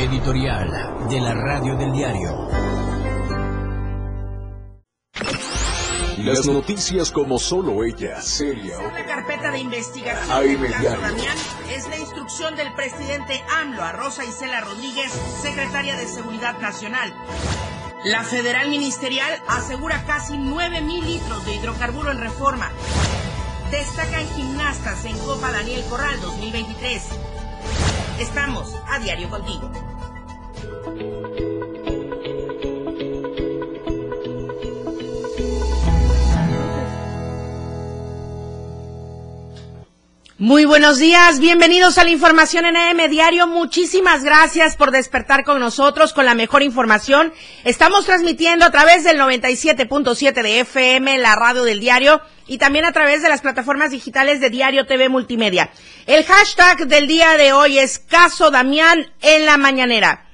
Editorial de la Radio del Diario. Las noticias como solo ella, seria. La carpeta de investigación Ahí del caso Diario. Damián es la instrucción del presidente AMLO a Rosa Isela Rodríguez, secretaria de Seguridad Nacional. La federal ministerial asegura casi 9 mil litros de hidrocarburo en reforma. Destacan gimnastas en Copa Daniel Corral 2023. Estamos a diario contigo. Muy buenos días, bienvenidos a la información en AM Diario. Muchísimas gracias por despertar con nosotros con la mejor información. Estamos transmitiendo a través del 97.7 de FM, la radio del diario, y también a través de las plataformas digitales de Diario TV Multimedia. El hashtag del día de hoy es Caso Damián en la mañanera.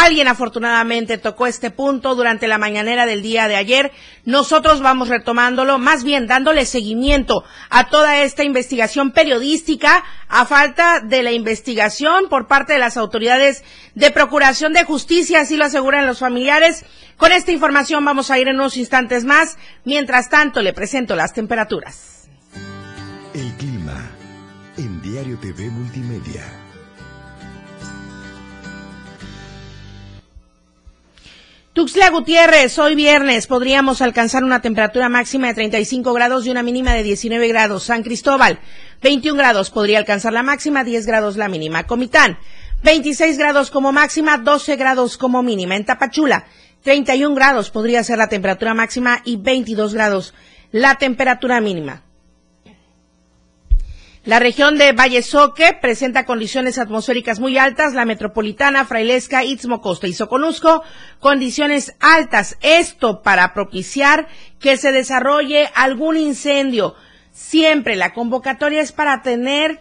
Alguien afortunadamente tocó este punto durante la mañanera del día de ayer. Nosotros vamos retomándolo, más bien dándole seguimiento a toda esta investigación periodística a falta de la investigación por parte de las autoridades de Procuración de Justicia, así lo aseguran los familiares. Con esta información vamos a ir en unos instantes más. Mientras tanto, le presento las temperaturas. El clima en Diario TV Multimedia. Tuxtla Gutiérrez, hoy viernes podríamos alcanzar una temperatura máxima de 35 grados y una mínima de 19 grados. San Cristóbal, 21 grados podría alcanzar la máxima, 10 grados la mínima. Comitán, 26 grados como máxima, 12 grados como mínima. En Tapachula, 31 grados podría ser la temperatura máxima y 22 grados la temperatura mínima. La región de Valle Soque presenta condiciones atmosféricas muy altas, la metropolitana, Frailesca, Istmo, Costa y Soconusco, condiciones altas. Esto para propiciar que se desarrolle algún incendio. Siempre la convocatoria es para tener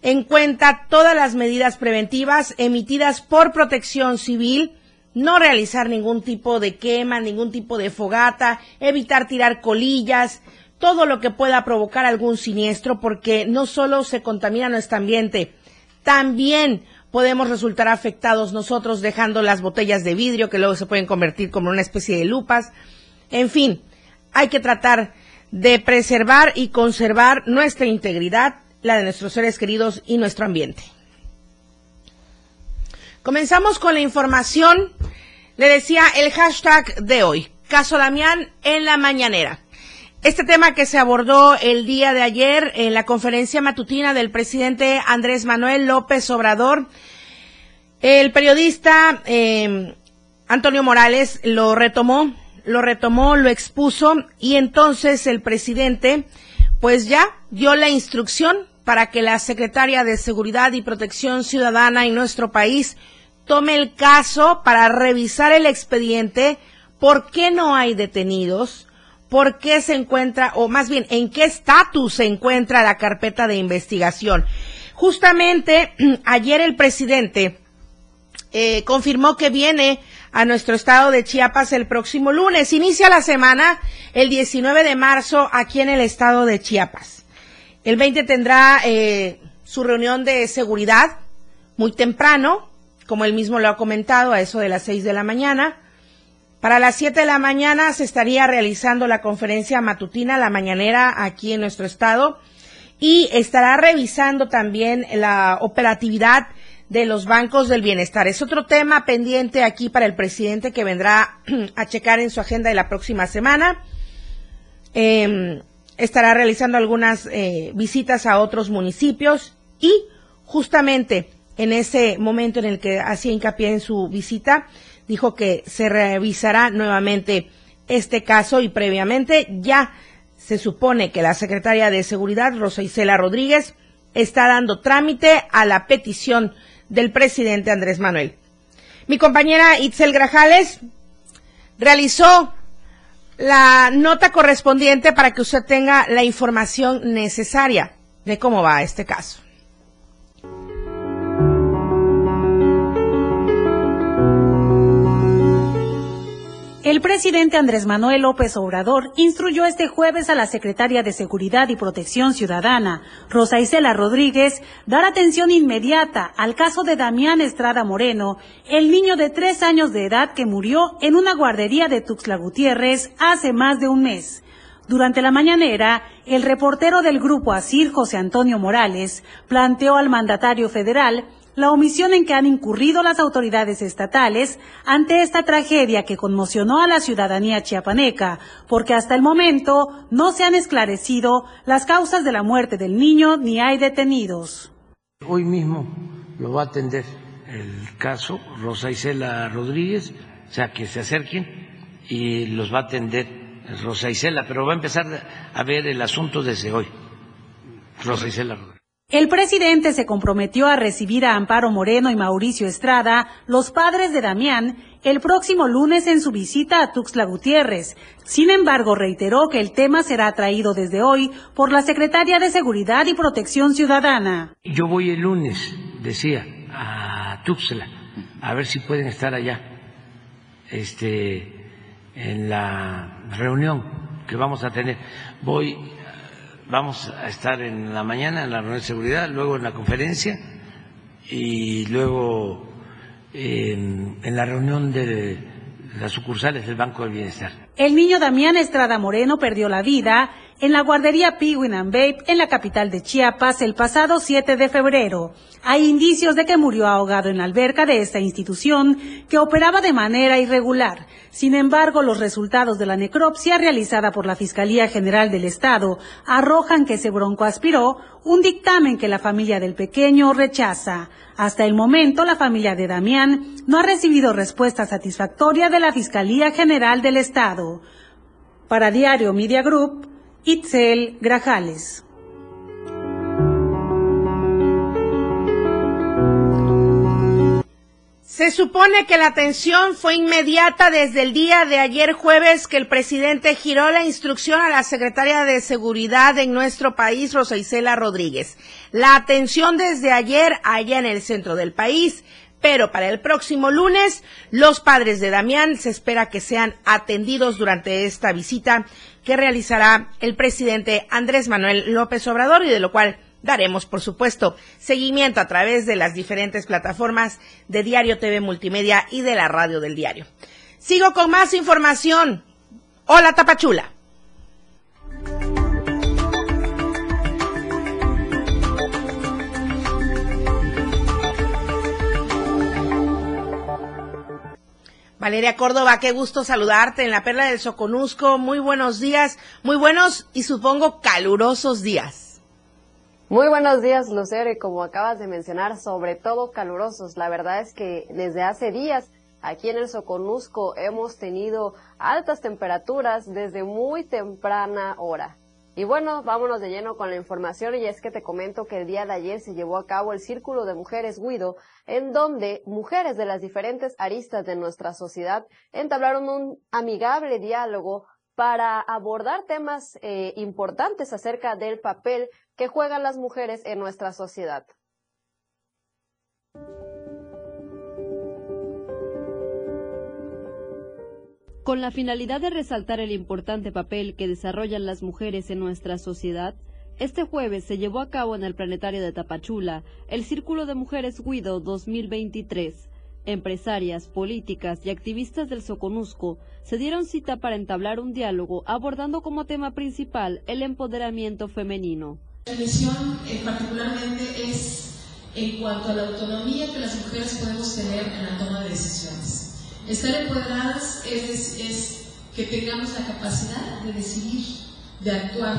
en cuenta todas las medidas preventivas emitidas por protección civil, no realizar ningún tipo de quema, ningún tipo de fogata, evitar tirar colillas, todo lo que pueda provocar algún siniestro, porque no solo se contamina nuestro ambiente, también podemos resultar afectados nosotros dejando las botellas de vidrio que luego se pueden convertir como una especie de lupas. En fin, hay que tratar de preservar y conservar nuestra integridad, la de nuestros seres queridos y nuestro ambiente. Comenzamos con la información. Le decía el hashtag de hoy, Caso Damián en la mañanera. Este tema que se abordó el día de ayer en la conferencia matutina del presidente Andrés Manuel López Obrador, el periodista eh, Antonio Morales lo retomó, lo retomó, lo expuso y entonces el presidente pues ya dio la instrucción para que la secretaria de Seguridad y Protección Ciudadana en nuestro país tome el caso para revisar el expediente, por qué no hay detenidos, por qué se encuentra, o más bien, en qué estatus se encuentra la carpeta de investigación. Justamente ayer el presidente eh, confirmó que viene a nuestro estado de Chiapas el próximo lunes. Inicia la semana el 19 de marzo aquí en el estado de Chiapas. El 20 tendrá eh, su reunión de seguridad muy temprano, como él mismo lo ha comentado, a eso de las 6 de la mañana. Para las 7 de la mañana se estaría realizando la conferencia matutina, la mañanera, aquí en nuestro estado, y estará revisando también la operatividad de los bancos del bienestar. Es otro tema pendiente aquí para el presidente que vendrá a checar en su agenda de la próxima semana. Eh, estará realizando algunas eh, visitas a otros municipios y justamente en ese momento en el que hacía hincapié en su visita, dijo que se revisará nuevamente este caso y previamente ya se supone que la secretaria de Seguridad, Rosa Isela Rodríguez, está dando trámite a la petición del presidente Andrés Manuel. Mi compañera Itzel Grajales realizó la nota correspondiente para que usted tenga la información necesaria de cómo va este caso. El presidente Andrés Manuel López Obrador instruyó este jueves a la secretaria de Seguridad y Protección Ciudadana, Rosa Isela Rodríguez, dar atención inmediata al caso de Damián Estrada Moreno, el niño de tres años de edad que murió en una guardería de Tuxtla Gutiérrez hace más de un mes. Durante la mañanera, el reportero del grupo ASIR, José Antonio Morales, planteó al mandatario federal la omisión en que han incurrido las autoridades estatales ante esta tragedia que conmocionó a la ciudadanía chiapaneca, porque hasta el momento no se han esclarecido las causas de la muerte del niño ni hay detenidos. Hoy mismo lo va a atender el caso Rosa Isela Rodríguez, o sea, que se acerquen y los va a atender Rosa Isela, pero va a empezar a ver el asunto desde hoy. Rosa Isela Rodríguez. El presidente se comprometió a recibir a Amparo Moreno y Mauricio Estrada, los padres de Damián, el próximo lunes en su visita a Tuxtla Gutiérrez. Sin embargo, reiteró que el tema será traído desde hoy por la Secretaria de Seguridad y Protección Ciudadana. Yo voy el lunes, decía, a Tuxtla, a ver si pueden estar allá, este, en la reunión que vamos a tener. Voy vamos a estar en la mañana en la reunión de seguridad, luego en la conferencia y luego en, la reunión de las sucursales del Banco del Bienestar. El niño Damián Estrada Moreno perdió la vida en la guardería Babe en la capital de Chiapas el pasado 7 de febrero. Hay indicios de que murió ahogado en la alberca de esta institución que operaba de manera irregular. Sin embargo, los resultados de la necropsia realizada por la Fiscalía General del Estado arrojan que se broncoaspiró un dictamen que la familia del pequeño rechaza. Hasta el momento, la familia de Damián no ha recibido respuesta satisfactoria de la Fiscalía General del Estado. Para Diario Media Group, Itzel Grajales. Se supone que la atención fue inmediata desde el día de ayer jueves que el presidente giró la instrucción a la secretaria de Seguridad en nuestro país, Rosa Isela Rodríguez. La atención desde ayer allá en el centro del país, pero para el próximo lunes los padres de Damián se espera que sean atendidos durante esta visita que realizará el presidente Andrés Manuel López Obrador y de lo cual daremos, por supuesto, seguimiento a través de las diferentes plataformas de Diario TV Multimedia y de la radio del diario. Sigo con más información. Hola Tapachula. Valeria Córdoba, qué gusto saludarte en la Perla del Soconusco. Muy buenos días, muy buenos y supongo calurosos días. Muy buenos días, Lucero, y como acabas de mencionar, sobre todo calurosos. La verdad es que desde hace días aquí en el Soconusco hemos tenido altas temperaturas desde muy temprana hora. Y bueno, vámonos de lleno con la información y es que te comento que el día de ayer se llevó a cabo el Círculo de Mujeres Guido, en donde mujeres de las diferentes aristas de nuestra sociedad entablaron un amigable diálogo para abordar temas eh, importantes acerca del papel que juegan las mujeres en nuestra sociedad. Con la finalidad de resaltar el importante papel que desarrollan las mujeres en nuestra sociedad, este jueves se llevó a cabo en el planetario de Tapachula el Círculo de Mujeres Guido 2023. Empresarias, políticas y activistas del Soconusco se dieron cita para entablar un diálogo abordando como tema principal el empoderamiento femenino. La misión eh, particularmente es en cuanto a la autonomía que las mujeres podemos tener en la toma de decisiones. Estar empoderadas es, es que tengamos la capacidad de decidir, de actuar,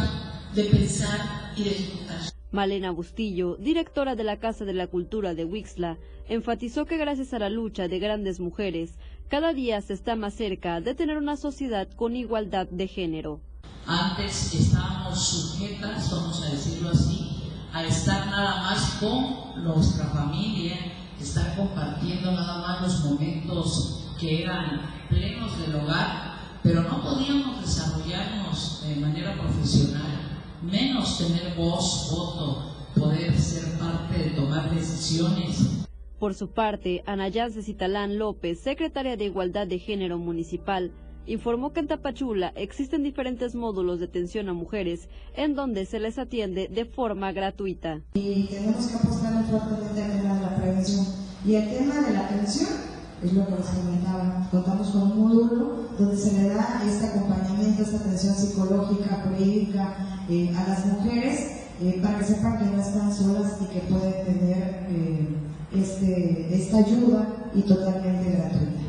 de pensar y de ejecutar. Malena Bustillo, directora de la Casa de la Cultura de Wixla, enfatizó que gracias a la lucha de grandes mujeres, cada día se está más cerca de tener una sociedad con igualdad de género. Antes estábamos sujetas, vamos a decirlo así, a estar nada más con nuestra familia, estar compartiendo nada más los momentos que eran plenos del hogar, pero no podíamos desarrollarnos de manera profesional, menos tener voz, voto, poder ser parte de tomar decisiones. Por su parte, Ana Yances Citalán López, secretaria de Igualdad de Género Municipal, informó que en Tapachula existen diferentes módulos de atención a mujeres en donde se les atiende de forma gratuita. Y tenemos que apostar fuertemente al tema de la prevención. Y el tema de la atención es lo que les comentaba. Contamos con un módulo donde se le da este acompañamiento, esta atención psicológica, jurídica eh, a las mujeres eh, para que sepan que no están solas y que pueden tener eh, este, esta ayuda y totalmente gratuita.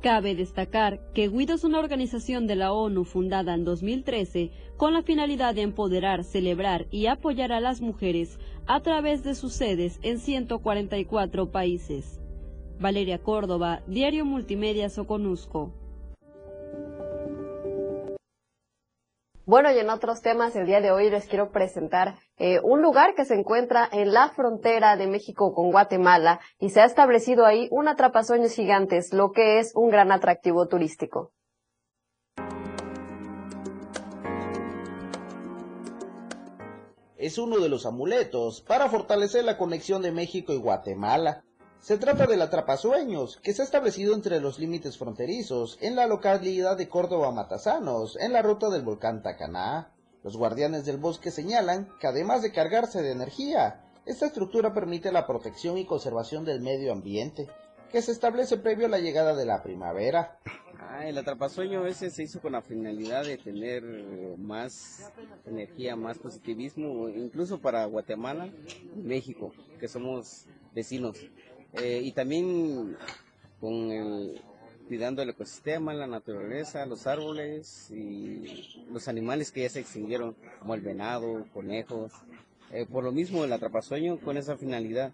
Cabe destacar que Guido es una organización de la ONU fundada en 2013 con la finalidad de empoderar, celebrar y apoyar a las mujeres a través de sus sedes en 144 países. Valeria Córdoba, Diario Multimedia Soconusco. Bueno, y en otros temas, el día de hoy les quiero presentar eh, un lugar que se encuentra en la frontera de México con Guatemala y se ha establecido ahí un atrapasueños gigantes, lo que es un gran atractivo turístico. Es uno de los amuletos para fortalecer la conexión de México y Guatemala. Se trata del atrapasueños, que se ha establecido entre los límites fronterizos en la localidad de Córdoba Matasanos, en la ruta del volcán Tacaná. Los guardianes del bosque señalan que además de cargarse de energía, esta estructura permite la protección y conservación del medio ambiente, que se establece previo a la llegada de la primavera. Ah, el atrapasueño veces se hizo con la finalidad de tener más energía, más positivismo, incluso para Guatemala México, que somos vecinos. Eh, y también cuidando el ecosistema, la naturaleza, los árboles y los animales que ya se extinguieron, como el venado, conejos. Eh, por lo mismo el atrapasueño con esa finalidad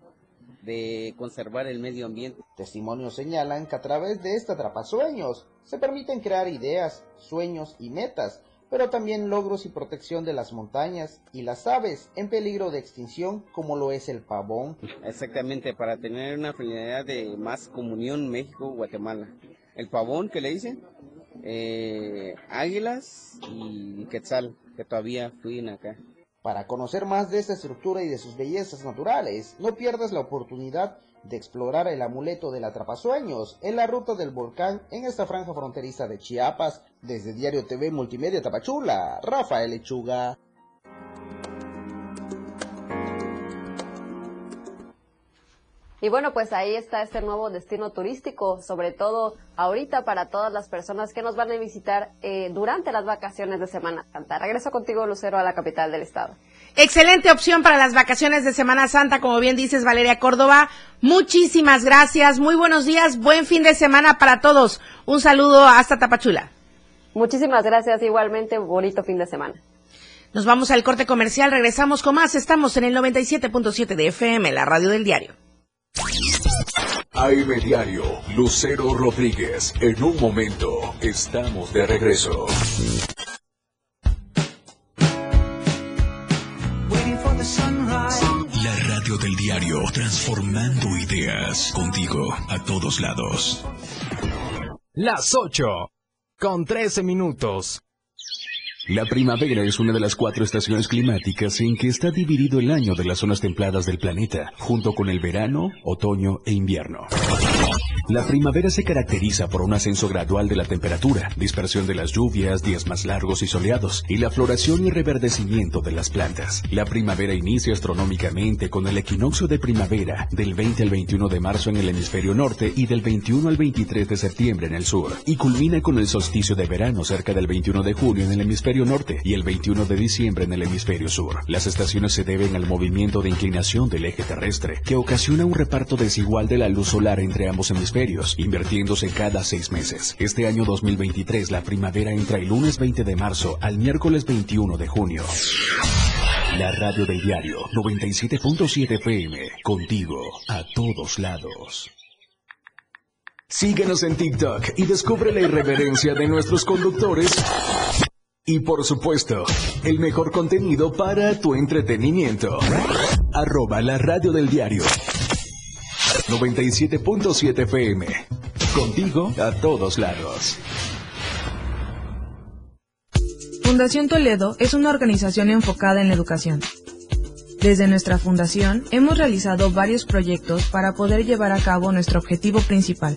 de conservar el medio ambiente. Testimonios señalan que a través de este atrapasueños se permiten crear ideas, sueños y metas pero también logros y protección de las montañas y las aves en peligro de extinción como lo es el pavón. Exactamente, para tener una finalidad de más comunión México-Guatemala. El pavón que le dicen, eh, águilas y quetzal, que todavía fluyen acá. Para conocer más de esta estructura y de sus bellezas naturales, no pierdas la oportunidad de explorar el amuleto del atrapasueños en la ruta del volcán en esta franja fronteriza de Chiapas, desde Diario TV Multimedia Tapachula, Rafael Lechuga. Y bueno, pues ahí está este nuevo destino turístico, sobre todo ahorita para todas las personas que nos van a visitar eh, durante las vacaciones de Semana Santa. Regreso contigo, Lucero, a la capital del estado. Excelente opción para las vacaciones de Semana Santa, como bien dices, Valeria Córdoba. Muchísimas gracias, muy buenos días, buen fin de semana para todos. Un saludo hasta Tapachula. Muchísimas gracias, igualmente, bonito fin de semana. Nos vamos al corte comercial, regresamos con más. Estamos en el 97.7 de FM, la radio del diario. AM Diario, Lucero Rodríguez. En un momento, estamos de regreso. La radio del diario, transformando ideas contigo a todos lados. Las 8, con 13 minutos. La primavera es una de las cuatro estaciones climáticas en que está dividido el año de las zonas templadas del planeta, junto con el verano, otoño e invierno. La primavera se caracteriza por un ascenso gradual de la temperatura, dispersión de las lluvias, días más largos y soleados, y la floración y reverdecimiento de las plantas. La primavera inicia astronómicamente con el equinoccio de primavera del 20 al 21 de marzo en el hemisferio norte y del 21 al 23 de septiembre en el sur, y culmina con el solsticio de verano cerca del 21 de junio en el hemisferio norte y el 21 de diciembre en el hemisferio sur. Las estaciones se deben al movimiento de inclinación del eje terrestre, que ocasiona un reparto desigual de la luz solar entre ambos hemisferios invirtiéndose cada seis meses. Este año 2023 la primavera entra el lunes 20 de marzo al miércoles 21 de junio. La radio del diario 97.7 FM, contigo a todos lados. Síguenos en TikTok y descubre la irreverencia de nuestros conductores. Y por supuesto, el mejor contenido para tu entretenimiento. Arroba la radio del diario 97.7 FM. Contigo a todos lados. Fundación Toledo es una organización enfocada en la educación. Desde nuestra fundación hemos realizado varios proyectos para poder llevar a cabo nuestro objetivo principal,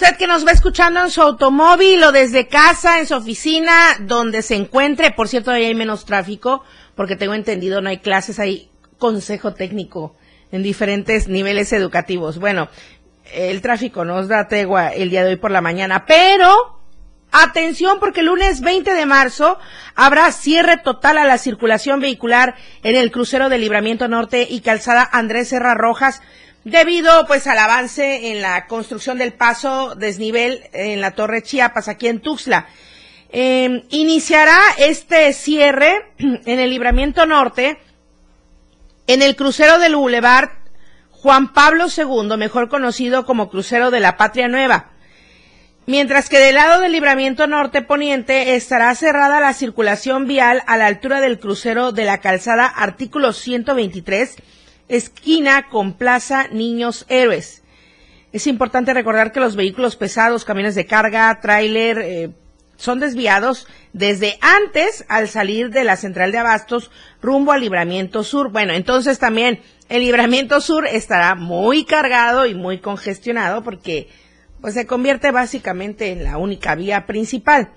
Usted que nos va escuchando en su automóvil o desde casa, en su oficina, donde se encuentre, por cierto, ahí hay menos tráfico, porque tengo entendido, no hay clases, hay consejo técnico en diferentes niveles educativos. Bueno, el tráfico nos da tegua el día de hoy por la mañana, pero atención porque el lunes 20 de marzo habrá cierre total a la circulación vehicular en el crucero de Libramiento Norte y Calzada Andrés Serra Rojas debido pues al avance en la construcción del paso desnivel en la Torre Chiapas, aquí en Tuxtla. Em, iniciará este cierre en el libramiento norte en el crucero del Boulevard Juan Pablo II, mejor conocido como crucero de la Patria Nueva. Mientras que del lado del libramiento norte poniente estará cerrada la circulación vial a la altura del crucero de la calzada artículo 123 esquina con Plaza Niños Héroes. Es importante recordar que los vehículos pesados, camiones de carga, tráiler, eh, son desviados desde antes al salir de la central de abastos rumbo al libramiento sur. Bueno, entonces también el libramiento sur estará muy cargado y muy congestionado porque pues se convierte básicamente en la única vía principal.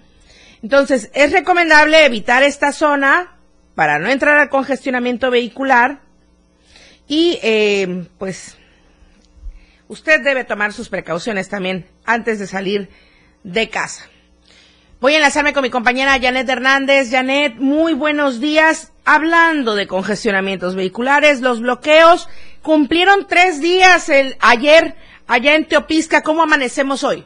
Entonces, es recomendable evitar esta zona para no entrar al congestionamiento vehicular y eh, pues usted debe tomar sus precauciones también antes de salir de casa. Voy a enlazarme con mi compañera Janet Hernández. Janet, muy buenos días. Hablando de congestionamientos vehiculares, los bloqueos cumplieron tres días el ayer allá en Teopisca. ¿Cómo amanecemos hoy?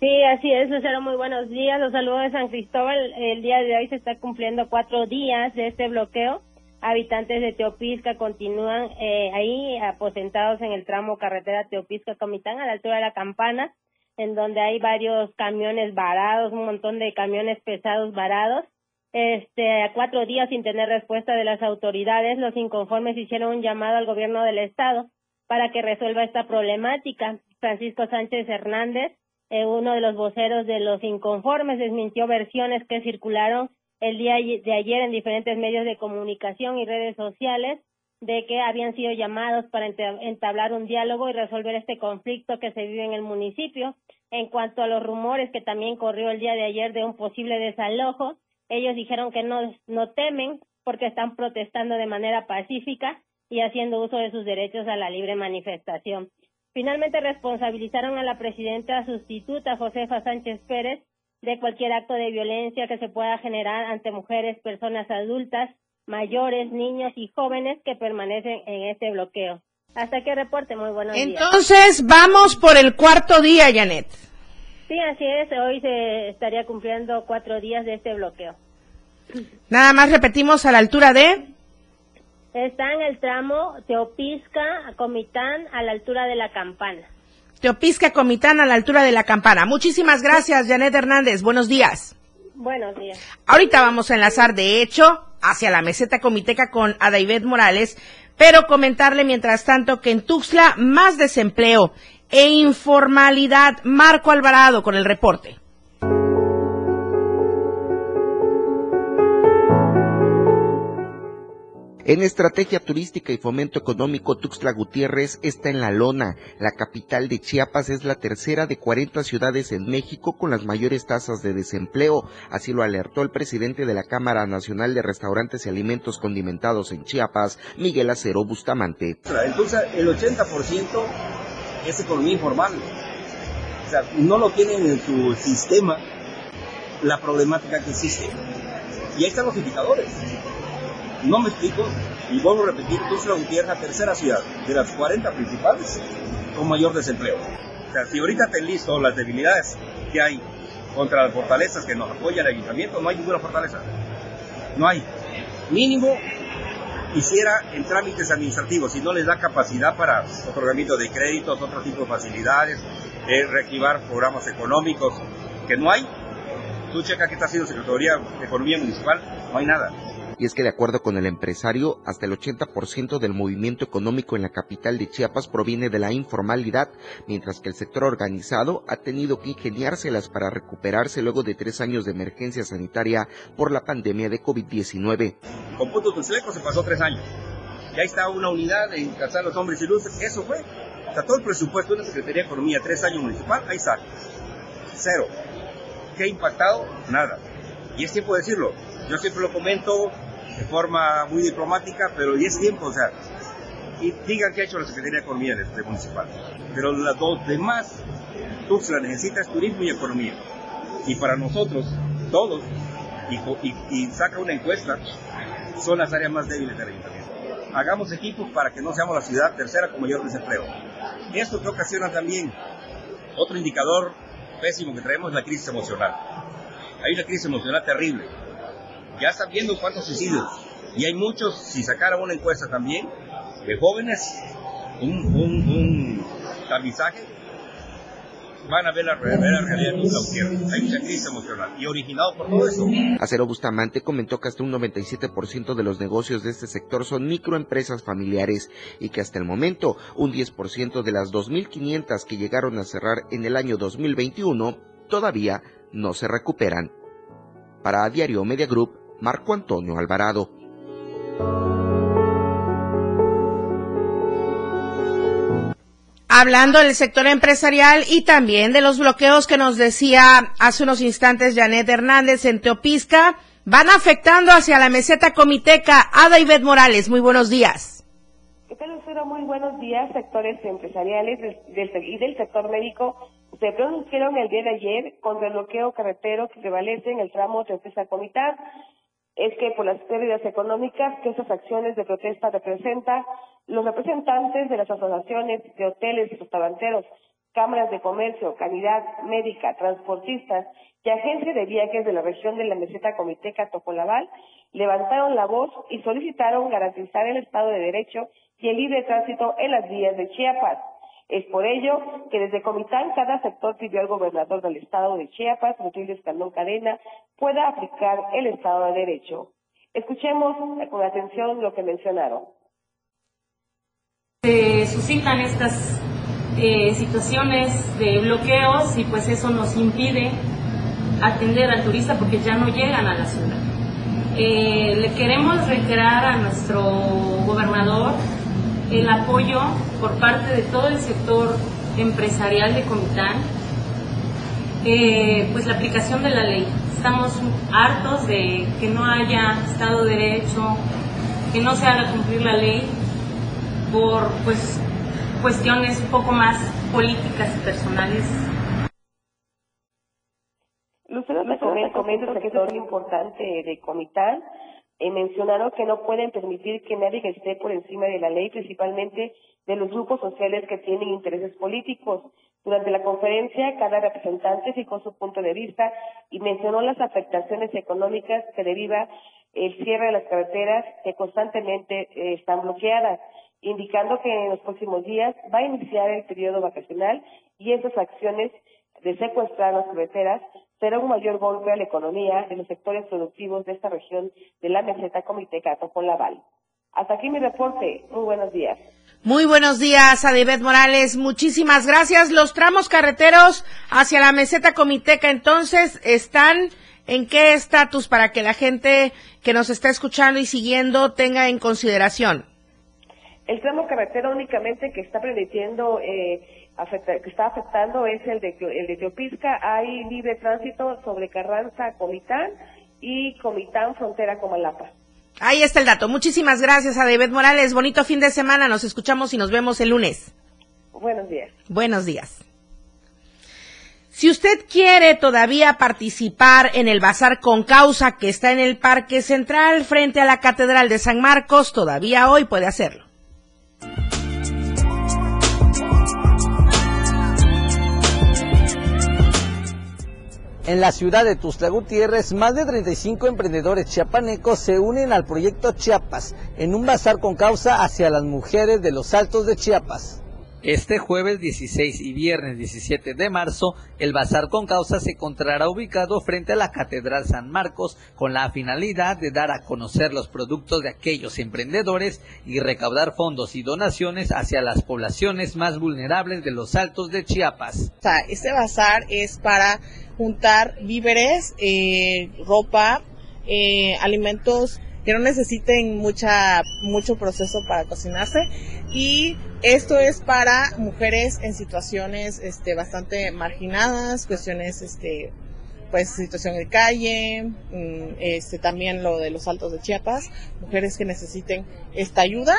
Sí, así es, Lucero, muy buenos días. Los saludos de San Cristóbal. El día de hoy se está cumpliendo cuatro días de este bloqueo habitantes de Teopisca continúan eh, ahí aposentados en el tramo carretera Teopisca-Comitán a la altura de la campana, en donde hay varios camiones varados, un montón de camiones pesados varados. Este, a cuatro días sin tener respuesta de las autoridades, los inconformes hicieron un llamado al gobierno del estado para que resuelva esta problemática. Francisco Sánchez Hernández, eh, uno de los voceros de los inconformes, desmintió versiones que circularon el día de ayer en diferentes medios de comunicación y redes sociales de que habían sido llamados para entablar un diálogo y resolver este conflicto que se vive en el municipio. En cuanto a los rumores que también corrió el día de ayer de un posible desalojo, ellos dijeron que no, no temen porque están protestando de manera pacífica y haciendo uso de sus derechos a la libre manifestación. Finalmente responsabilizaron a la presidenta sustituta Josefa Sánchez Pérez de cualquier acto de violencia que se pueda generar ante mujeres, personas adultas, mayores, niños y jóvenes que permanecen en este bloqueo. Hasta que reporte, muy buenos días. Entonces, vamos por el cuarto día, Janet. Sí, así es. Hoy se estaría cumpliendo cuatro días de este bloqueo. Nada más repetimos a la altura de. Está en el tramo Teopisca, Comitán, a la altura de la campana. Teopisca Comitán a la altura de la campana. Muchísimas gracias, Janet Hernández. Buenos días. Buenos días. Ahorita vamos a enlazar, de hecho, hacia la meseta comiteca con Adaibet Morales, pero comentarle mientras tanto que en Tuxtla más desempleo e informalidad. Marco Alvarado con el reporte. En estrategia turística y fomento económico, Tuxtla Gutiérrez está en la lona. La capital de Chiapas es la tercera de 40 ciudades en México con las mayores tasas de desempleo. Así lo alertó el presidente de la Cámara Nacional de Restaurantes y Alimentos Condimentados en Chiapas, Miguel Acero Bustamante. Entonces, el 80% es economía informal. O sea, no lo tienen en su sistema la problemática que existe. Y ahí están los indicadores. No me explico, y vuelvo a repetir, Tuxtla Gutiérrez la tercera ciudad de las 40 principales con mayor desempleo. O sea, si ahorita te listo las debilidades que hay contra las fortalezas que nos apoya el ayuntamiento, no hay ninguna fortaleza. No hay. Mínimo hiciera en trámites administrativos y no les da capacidad para otorgamiento de créditos, otro tipo de facilidades, eh, reactivar programas económicos, que no hay. Tú checa qué está haciendo Secretaría de Economía Municipal, no hay nada. Y es que de acuerdo con el empresario, hasta el 80% del movimiento económico en la capital de Chiapas proviene de la informalidad, mientras que el sector organizado ha tenido que ingeniárselas para recuperarse luego de tres años de emergencia sanitaria por la pandemia de COVID-19. Con Punto Tuxleco se pasó tres años. Y ahí está una unidad de casar los hombres y luces. Eso fue. Sea, todo el presupuesto de la Secretaría de Economía, tres años municipal, ahí está. Cero. ¿Qué ha impactado? Nada. Y es tiempo de decirlo. Yo siempre lo comento, de forma muy diplomática, pero ya es tiempo, o sea, y digan qué ha hecho la Secretaría de Economía de, Municipal. Pero las dos demás, Tuxtla necesita es turismo y economía. Y para nosotros, todos, y, y, saca una encuesta, son las áreas más débiles del ayuntamiento. Hagamos equipos para que no seamos la ciudad tercera con mayor desempleo. Esto que ocasiona también otro indicador pésimo que traemos es la crisis emocional. Hay una crisis emocional terrible ya están viendo cuántos suicidios. Y hay muchos, si sacaran una encuesta también, de jóvenes, un, un, un tamizaje, van a ver la, realidad de la Hay mucha crisis emocional y originado por todo eso. Acero Bustamante comentó que hasta un 97% de los negocios de este sector son microempresas familiares y que hasta el momento un 10% de las 2.500 que llegaron a cerrar en el año 2021 todavía no se recuperan. Para Diario Media Group, Marco Antonio Alvarado. Hablando del sector empresarial y también de los bloqueos que nos decía hace unos instantes Janet Hernández en Teopisca, van afectando hacia la meseta comiteca. Ada Ivette Morales, muy buenos días. ¿Qué tal, Lucero? Muy buenos días. Sectores empresariales y del sector médico se pronunciaron el día de ayer contra el bloqueo carretero que prevalece en el tramo Teopisca-Comitán es que por las pérdidas económicas que esas acciones de protesta representan, los representantes de las asociaciones de hoteles y restauranteros, cámaras de comercio, calidad médica, transportistas y agencias de viajes de la región de la meseta Comiteca Topolaval levantaron la voz y solicitaron garantizar el Estado de Derecho y el libre tránsito en las vías de Chiapas. Es por ello que desde Comitán cada sector pidió al gobernador del estado de Chiapas, Rutilio Escandón Cadena, pueda aplicar el Estado de Derecho. Escuchemos con atención lo que mencionaron. Se suscitan estas eh, situaciones de bloqueos y pues eso nos impide atender al turista porque ya no llegan a la ciudad. Eh, le queremos reiterar a nuestro gobernador el apoyo por parte de todo el sector empresarial de Comitán, eh, pues la aplicación de la ley. Estamos hartos de que no haya Estado de Derecho, que no se haga cumplir la ley por pues cuestiones un poco más políticas y personales. Lucero me comenta que es importante de Comitán eh, mencionaron que no pueden permitir que nadie esté por encima de la ley, principalmente de los grupos sociales que tienen intereses políticos. Durante la conferencia, cada representante fijó su punto de vista y mencionó las afectaciones económicas que deriva el cierre de las carreteras que constantemente eh, están bloqueadas, indicando que en los próximos días va a iniciar el periodo vacacional y esas acciones de secuestrar las carreteras será un mayor golpe a la economía de los sectores productivos de esta región de la meseta Comiteca Laval. Hasta aquí mi reporte. Muy buenos días. Muy buenos días, Adibet Morales. Muchísimas gracias. Los tramos carreteros hacia la meseta Comiteca entonces están ¿En qué estatus para que la gente que nos está escuchando y siguiendo tenga en consideración? El tramo carretera únicamente que está permitiendo, eh, que está afectando es el de, el de Teopisca. Hay libre tránsito sobre Carranza, Comitán y Comitán, frontera con Malapa. Ahí está el dato. Muchísimas gracias a David Morales. Bonito fin de semana. Nos escuchamos y nos vemos el lunes. Buenos días. Buenos días. Si usted quiere todavía participar en el Bazar con Causa que está en el Parque Central frente a la Catedral de San Marcos, todavía hoy puede hacerlo. En la ciudad de Tuxtla Gutiérrez, más de 35 emprendedores chiapanecos se unen al proyecto Chiapas en un bazar con causa hacia las mujeres de los altos de Chiapas. Este jueves 16 y viernes 17 de marzo, el Bazar con Causa se encontrará ubicado frente a la Catedral San Marcos con la finalidad de dar a conocer los productos de aquellos emprendedores y recaudar fondos y donaciones hacia las poblaciones más vulnerables de los altos de Chiapas. este bazar es para juntar víveres, eh, ropa, eh, alimentos que no necesiten mucha, mucho proceso para cocinarse y esto es para mujeres en situaciones este, bastante marginadas, cuestiones, este, pues situación de calle, mm, este, también lo de los altos de Chiapas, mujeres que necesiten esta ayuda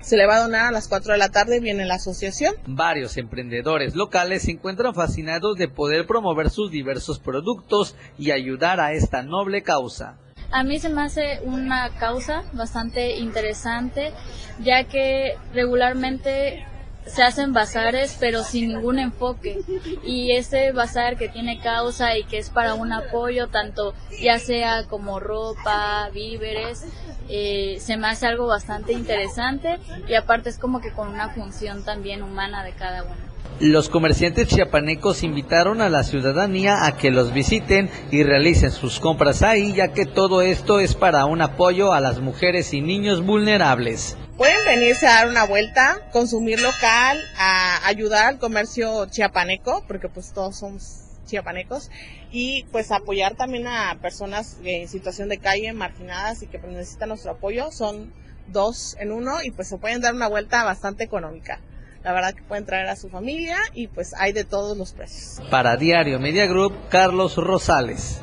se le va a donar a las 4 de la tarde, viene la asociación. Varios emprendedores locales se encuentran fascinados de poder promover sus diversos productos y ayudar a esta noble causa. A mí se me hace una causa bastante interesante, ya que regularmente se hacen bazares pero sin ningún enfoque y ese bazar que tiene causa y que es para un apoyo tanto ya sea como ropa, víveres, eh, se me hace algo bastante interesante y aparte es como que con una función también humana de cada uno. Los comerciantes chiapanecos invitaron a la ciudadanía a que los visiten y realicen sus compras ahí, ya que todo esto es para un apoyo a las mujeres y niños vulnerables. Pueden venirse a dar una vuelta, consumir local, a ayudar al comercio chiapaneco, porque pues todos somos chiapanecos, y pues apoyar también a personas en situación de calle, marginadas y que pues, necesitan nuestro apoyo. Son dos en uno y pues se pueden dar una vuelta bastante económica. La verdad que pueden traer a su familia y pues hay de todos los precios. Para Diario Media Group, Carlos Rosales.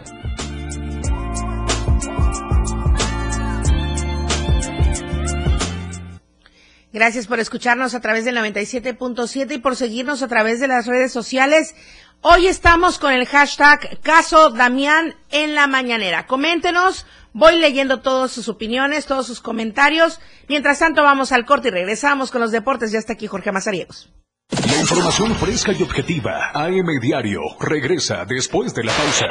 Gracias por escucharnos a través del 97.7 y por seguirnos a través de las redes sociales. Hoy estamos con el hashtag Caso Damián en la Mañanera. Coméntenos Voy leyendo todas sus opiniones, todos sus comentarios. Mientras tanto, vamos al corte y regresamos con los deportes. Ya está aquí Jorge Mazariegos. La información fresca y objetiva. AM Diario. Regresa después de la pausa.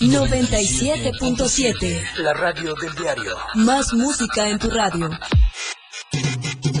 97.7. La radio del diario. Más música en tu radio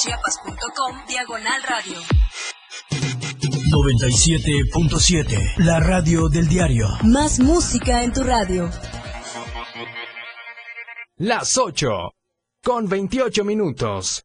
www.diariodechiapas.com Diagonal Radio. 97.7 La radio del diario. Más música en tu radio. Las 8 con 28 minutos.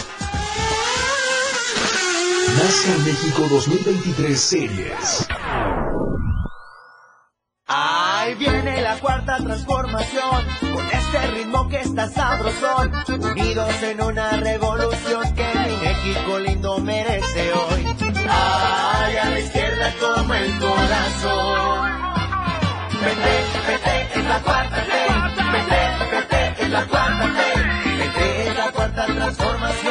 NASA México 2023 Series. Ahí viene la cuarta transformación, con este ritmo que está sabrosón, unidos en una revolución que mi México lindo merece hoy. Ay, a la izquierda como el corazón. Vete, vete, es la cuarta T. Vete, vete, es la cuarta T. Vete, es la cuarta transformación.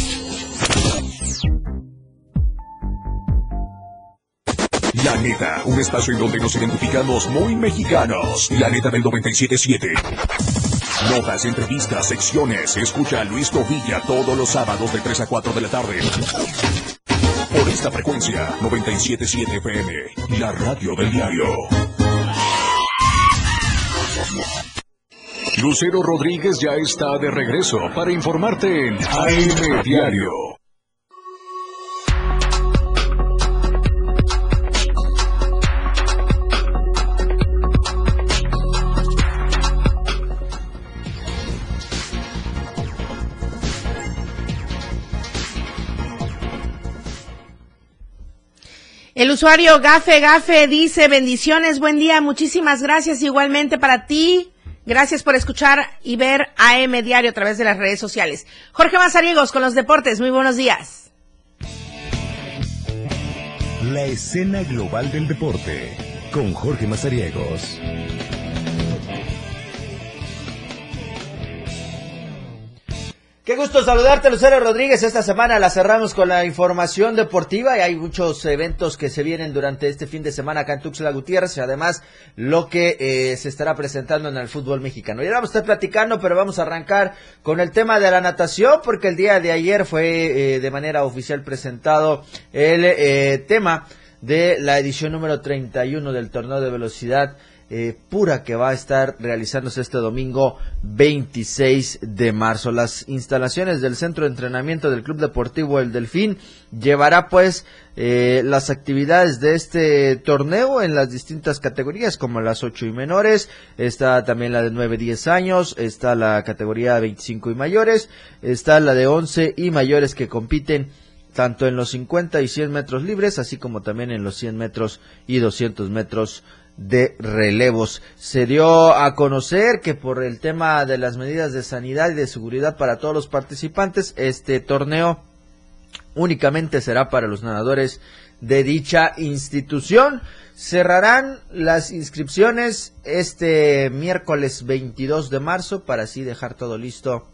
La neta, un espacio en donde nos identificamos muy mexicanos. La neta del 977. Notas, entrevistas, secciones. Escucha a Luis Covilla todos los sábados de 3 a 4 de la tarde. Por esta frecuencia, 977 FM, la radio del diario. Lucero Rodríguez ya está de regreso para informarte en AM Diario. El usuario Gafe Gafe dice bendiciones, buen día, muchísimas gracias igualmente para ti. Gracias por escuchar y ver AM Diario a través de las redes sociales. Jorge Mazariegos con los deportes, muy buenos días. La escena global del deporte con Jorge Mazariegos. Qué gusto saludarte, Lucero Rodríguez. Esta semana la cerramos con la información deportiva y hay muchos eventos que se vienen durante este fin de semana acá en Tuxtla Gutiérrez y además lo que eh, se estará presentando en el fútbol mexicano. Ya vamos a estar platicando, pero vamos a arrancar con el tema de la natación porque el día de ayer fue eh, de manera oficial presentado el eh, tema de la edición número 31 del torneo de velocidad eh, pura que va a estar realizándose este domingo 26 de marzo. Las instalaciones del centro de entrenamiento del Club Deportivo El Delfín llevará pues eh, las actividades de este torneo en las distintas categorías como las 8 y menores, está también la de 9 10 años, está la categoría 25 y mayores, está la de 11 y mayores que compiten tanto en los 50 y 100 metros libres, así como también en los 100 metros y 200 metros de relevos. Se dio a conocer que por el tema de las medidas de sanidad y de seguridad para todos los participantes, este torneo únicamente será para los nadadores de dicha institución. Cerrarán las inscripciones este miércoles 22 de marzo para así dejar todo listo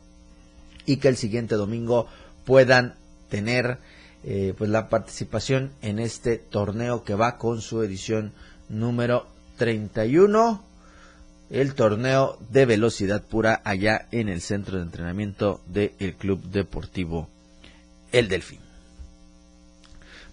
y que el siguiente domingo puedan tener eh, pues la participación en este torneo que va con su edición número 31, el torneo de velocidad pura allá en el centro de entrenamiento del Club Deportivo El Delfín.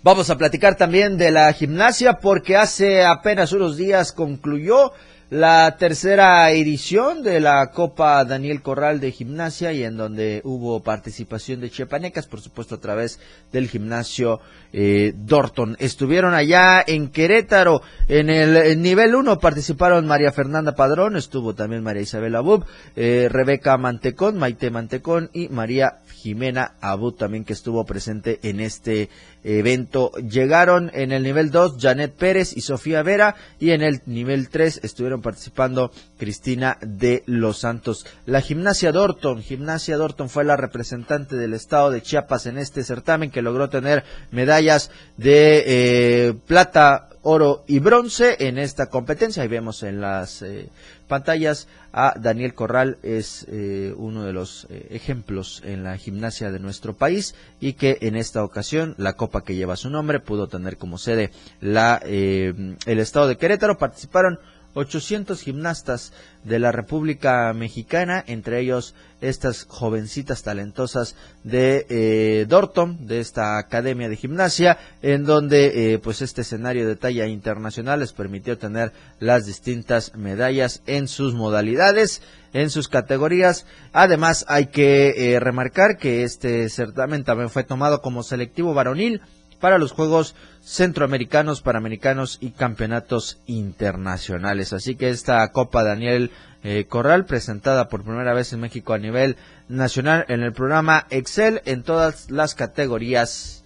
Vamos a platicar también de la gimnasia porque hace apenas unos días concluyó la tercera edición de la Copa Daniel Corral de Gimnasia y en donde hubo participación de Chepanecas, por supuesto a través del gimnasio eh, Dorton. Estuvieron allá en Querétaro, en el nivel 1 participaron María Fernanda Padrón, estuvo también María Isabel Abub, eh, Rebeca Mantecón, Maite Mantecón y María Jimena Abud también que estuvo presente en este evento. Llegaron en el nivel 2 Janet Pérez y Sofía Vera y en el nivel 3 estuvieron participando Cristina de los Santos. La gimnasia Dorton, gimnasia Dorton fue la representante del estado de Chiapas en este certamen que logró tener medallas de eh, plata, oro y bronce en esta competencia. Ahí vemos en las eh, pantallas a Daniel Corral, es eh, uno de los eh, ejemplos en la gimnasia de nuestro país y que en esta ocasión la copa que lleva su nombre pudo tener como sede la, el estado de Querétaro. Participaron 800 gimnastas de la República Mexicana, entre ellos estas jovencitas talentosas de eh, Dorton, de esta academia de gimnasia, en donde eh, pues este escenario de talla internacional les permitió tener las distintas medallas en sus modalidades, en sus categorías. Además hay que eh, remarcar que este certamen también fue tomado como selectivo varonil para los Juegos Centroamericanos, Panamericanos y Campeonatos Internacionales. Así que esta Copa Daniel eh, Corral, presentada por primera vez en México a nivel nacional en el programa Excel en todas las categorías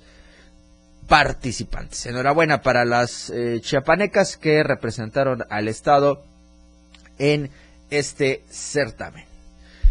participantes. Enhorabuena para las eh, chiapanecas que representaron al Estado en este certamen.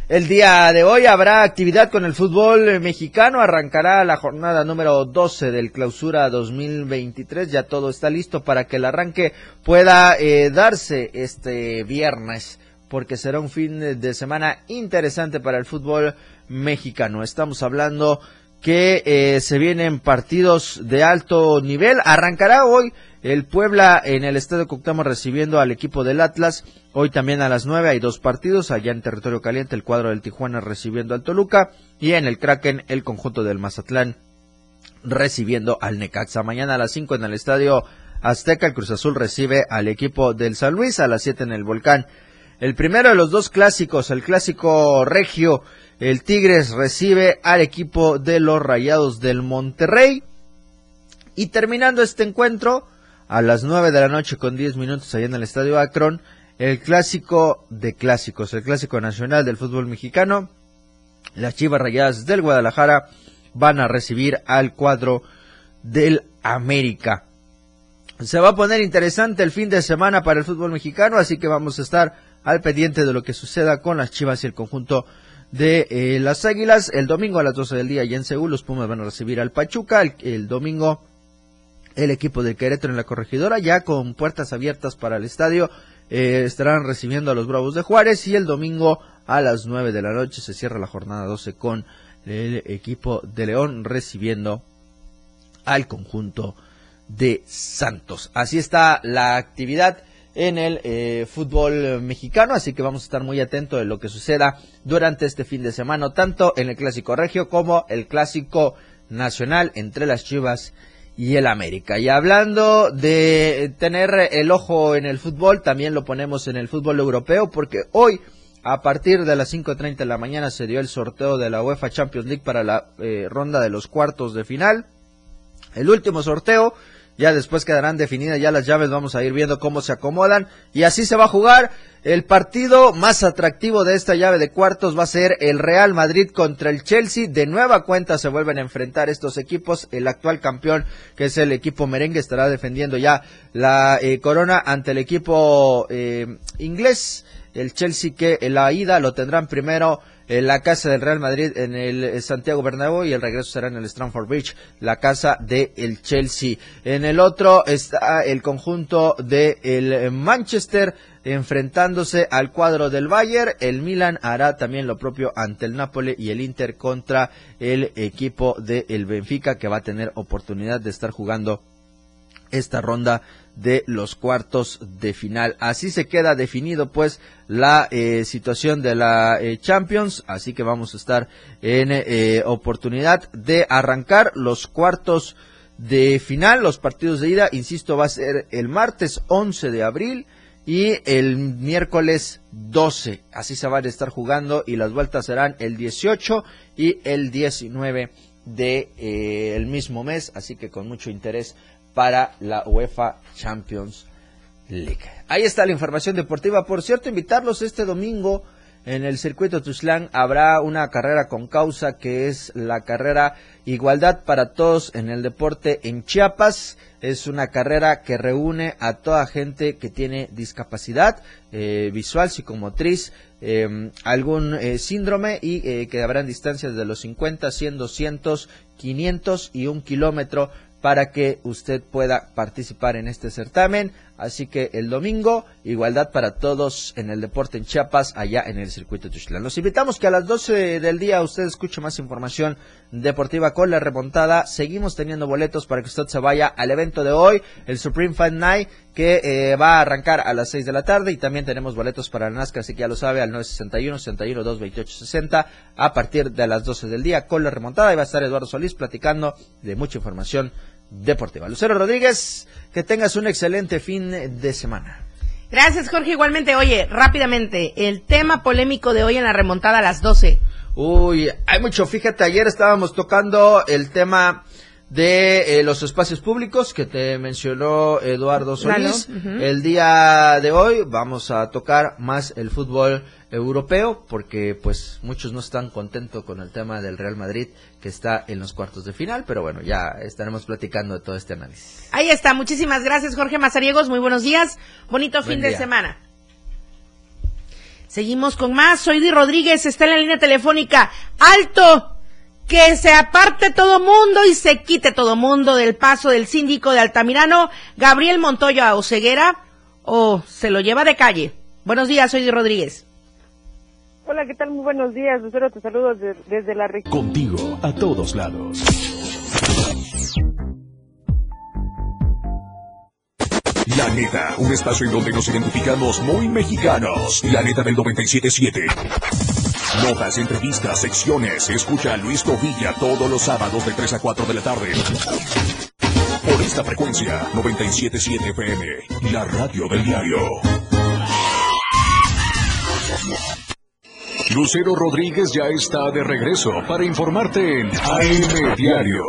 El día de hoy habrá actividad con el fútbol mexicano. Arrancará la jornada número 12 del clausura 2023. Ya todo está listo para que el arranque pueda eh, darse este viernes, porque será un fin de semana interesante para el fútbol mexicano. Estamos hablando que eh, se vienen partidos de alto nivel. Arrancará hoy el Puebla en el Estadio Cuauhtémoc recibiendo al equipo del Atlas. Hoy también a las nueve hay dos partidos. Allá en territorio caliente el cuadro del Tijuana recibiendo al Toluca. Y en el Kraken el conjunto del Mazatlán recibiendo al Necaxa. Mañana a las cinco en el Estadio Azteca el Cruz Azul recibe al equipo del San Luis. A las siete en el Volcán. El primero de los dos clásicos, el clásico regio, el Tigres recibe al equipo de los Rayados del Monterrey. Y terminando este encuentro, a las 9 de la noche con 10 minutos allá en el Estadio Akron, el clásico de clásicos, el clásico nacional del fútbol mexicano. Las Chivas Rayadas del Guadalajara van a recibir al cuadro del América. Se va a poner interesante el fin de semana para el fútbol mexicano, así que vamos a estar al pendiente de lo que suceda con las Chivas y el conjunto de eh, las Águilas. El domingo a las 12 del día y en Seúl los Pumas van a recibir al Pachuca. el domingo el equipo del Querétaro en la corregidora, ya con puertas abiertas para el estadio. Eh, estarán recibiendo a los Bravos de Juárez y el domingo a las 9 de la noche se cierra la jornada 12 con el equipo de León recibiendo al conjunto de Santos. Así está la actividad en el eh, fútbol mexicano, así que vamos a estar muy atentos de lo que suceda durante este fin de semana, tanto en el Clásico Regio como el Clásico Nacional entre las Chivas y el América. Y hablando de tener el ojo en el fútbol, también lo ponemos en el fútbol europeo porque hoy a partir de las 5.30 de la mañana se dio el sorteo de la UEFA Champions League para la eh, ronda de los cuartos de final. El último sorteo ya después quedarán definidas ya las llaves, vamos a ir viendo cómo se acomodan. Y así se va a jugar. El partido más atractivo de esta llave de cuartos va a ser el Real Madrid contra el Chelsea. De nueva cuenta se vuelven a enfrentar estos equipos. El actual campeón, que es el equipo merengue, estará defendiendo ya la eh, corona ante el equipo eh, inglés. El Chelsea que en la ida lo tendrán primero en la casa del Real Madrid en el eh, Santiago Bernabéu y el regreso será en el Stamford Bridge, la casa del el Chelsea. En el otro está el conjunto de el Manchester enfrentándose al cuadro del Bayern. El Milan hará también lo propio ante el Napoli y el Inter contra el equipo del Benfica que va a tener oportunidad de estar jugando esta ronda de los cuartos de final. Así se queda definido pues la eh, situación de la eh, Champions, así que vamos a estar en eh, oportunidad de arrancar los cuartos de final, los partidos de ida, insisto, va a ser el martes 11 de abril y el miércoles 12, así se van a estar jugando y las vueltas serán el 18 y el 19 de el mismo mes, así que con mucho interés para la UEFA Champions League. Ahí está la información deportiva. Por cierto, invitarlos este domingo en el circuito Tuxtlan habrá una carrera con causa que es la carrera Igualdad para Todos en el Deporte en Chiapas. Es una carrera que reúne a toda gente que tiene discapacidad eh, visual, psicomotriz, em, algún eh, síndrome y eh, que habrán distancias de los 50, 100, 200, 500 y un kilómetro para que usted pueda participar en este certamen. Así que el domingo, igualdad para todos en el deporte en Chiapas, allá en el circuito Tuxtlan. Los invitamos que a las 12 del día usted escuche más información deportiva con la remontada. Seguimos teniendo boletos para que usted se vaya al evento de hoy, el Supreme Fan Night, que eh, va a arrancar a las 6 de la tarde. Y también tenemos boletos para el NASCAR, así que ya lo sabe, al 961 61 228 60 a partir de las 12 del día con la remontada. Y va a estar Eduardo Solís platicando de mucha información deportiva. Lucero Rodríguez, que tengas un excelente fin de semana. Gracias, Jorge. Igualmente, oye, rápidamente, el tema polémico de hoy en la remontada a las 12. Uy, hay mucho. Fíjate, ayer estábamos tocando el tema de eh, los espacios públicos que te mencionó Eduardo Solís. El día de hoy vamos a tocar más el fútbol europeo porque pues muchos no están contentos con el tema del Real Madrid que está en los cuartos de final, pero bueno, ya estaremos platicando de todo este análisis. Ahí está, muchísimas gracias Jorge Mazariegos, muy buenos días, bonito fin de semana. Seguimos con más. Soy Di Rodríguez, está en la línea telefónica. ¡Alto! Que se aparte todo mundo y se quite todo mundo del paso del síndico de Altamirano, Gabriel Montoya Oceguera, o se lo lleva de calle. Buenos días, soy Di Rodríguez. Hola, ¿qué tal? Muy buenos días. Lucero, te saludo desde la región. Contigo, a todos lados. La neta, un espacio en donde nos identificamos muy mexicanos. La neta del 977. Notas, entrevistas, secciones. Escucha a Luis Tovilla todos los sábados de 3 a 4 de la tarde. Por esta frecuencia, 977 FM. La radio del diario. Lucero Rodríguez ya está de regreso para informarte en AM Diario.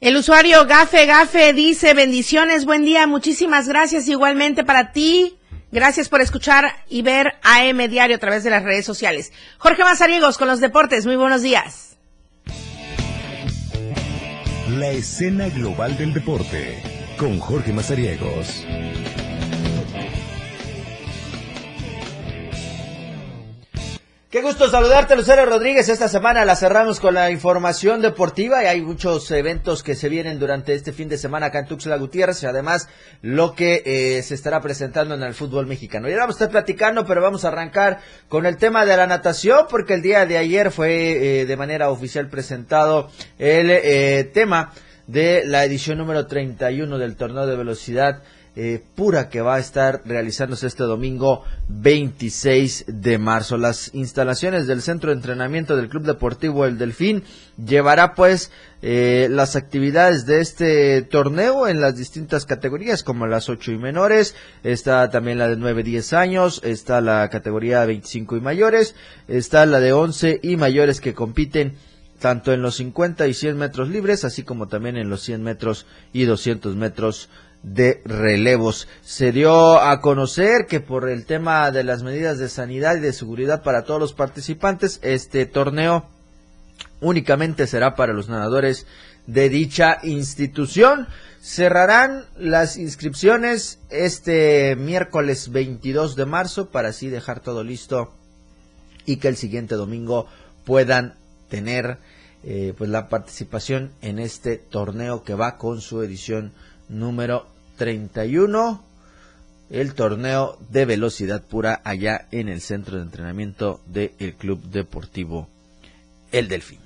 El usuario Gafe Gafe dice bendiciones, buen día, muchísimas gracias igualmente para ti. Gracias por escuchar y ver AM Diario a través de las redes sociales. Jorge Mazariegos con los deportes, muy buenos días. La escena global del deporte con Jorge Mazariegos. Qué gusto saludarte, Lucero Rodríguez. Esta semana la cerramos con la información deportiva y hay muchos eventos que se vienen durante este fin de semana acá en Tuxtla Gutiérrez y además lo que eh, se estará presentando en el fútbol mexicano. Ya vamos a estar platicando, pero vamos a arrancar con el tema de la natación porque el día de ayer fue eh, de manera oficial presentado el eh, tema de la edición número 31 del torneo de velocidad eh, pura que va a estar realizándose este domingo 26 de marzo. Las instalaciones del centro de entrenamiento del Club Deportivo El Delfín llevará pues eh, las actividades de este torneo en las distintas categorías como las 8 y menores, está también la de 9 10 años, está la categoría 25 y mayores, está la de 11 y mayores que compiten tanto en los 50 y 100 metros libres, así como también en los 100 metros y 200 metros de relevos. Se dio a conocer que por el tema de las medidas de sanidad y de seguridad para todos los participantes, este torneo únicamente será para los nadadores de dicha institución. Cerrarán las inscripciones este miércoles 22 de marzo para así dejar todo listo y que el siguiente domingo puedan tener eh, pues la participación en este torneo que va con su edición número 31, el torneo de velocidad pura allá en el centro de entrenamiento del Club Deportivo El Delfín.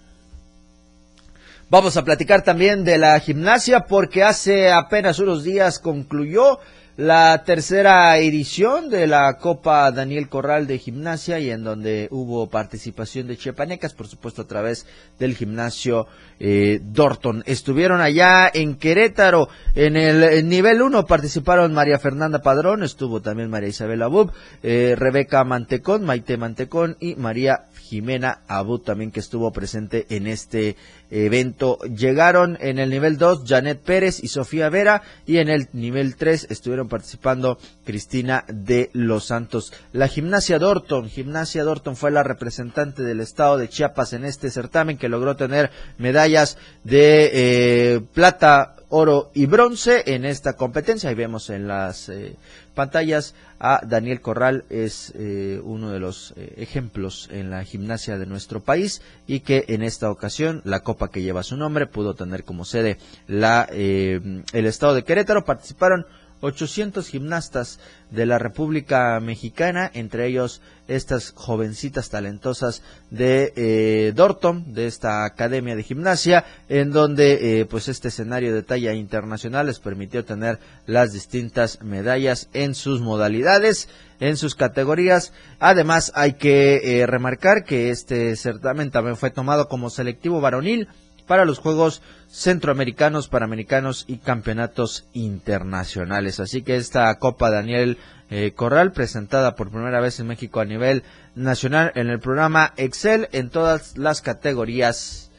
Vamos a platicar también de la gimnasia porque hace apenas unos días concluyó la tercera edición de la Copa Daniel Corral de Gimnasia y en donde hubo participación de chiapanecas, por supuesto a través del gimnasio eh, Dorton. Estuvieron allá en Querétaro, en el nivel 1 participaron María Fernanda Padrón, estuvo también María Isabel Abub, eh, Rebeca Mantecón, Maite Mantecón y María Jimena Abud también que estuvo presente en este evento. Llegaron en el nivel 2 Janet Pérez y Sofía Vera y en el nivel 3 estuvieron participando Cristina de los Santos. La gimnasia Dorton, gimnasia Dorton fue la representante del estado de Chiapas en este certamen que logró tener medallas de eh, plata, oro y bronce en esta competencia. Ahí vemos en las eh, pantallas a Daniel Corral, es eh, uno de los eh, ejemplos en la gimnasia de nuestro país y que en esta ocasión la copa que lleva su nombre pudo tener como sede la, el estado de Querétaro. Participaron 800 gimnastas de la República Mexicana, entre ellos estas jovencitas talentosas de eh, Dorton, de esta academia de gimnasia, en donde eh, pues este escenario de talla internacional les permitió tener las distintas medallas en sus modalidades, en sus categorías. Además hay que eh, remarcar que este certamen también fue tomado como selectivo varonil para los Juegos Centroamericanos, Panamericanos y Campeonatos Internacionales. Así que esta Copa Daniel eh, Corral, presentada por primera vez en México a nivel nacional en el programa Excel en todas las categorías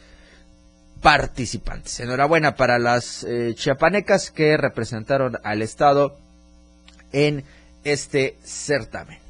participantes. Enhorabuena para las eh, chiapanecas que representaron al Estado en este certamen.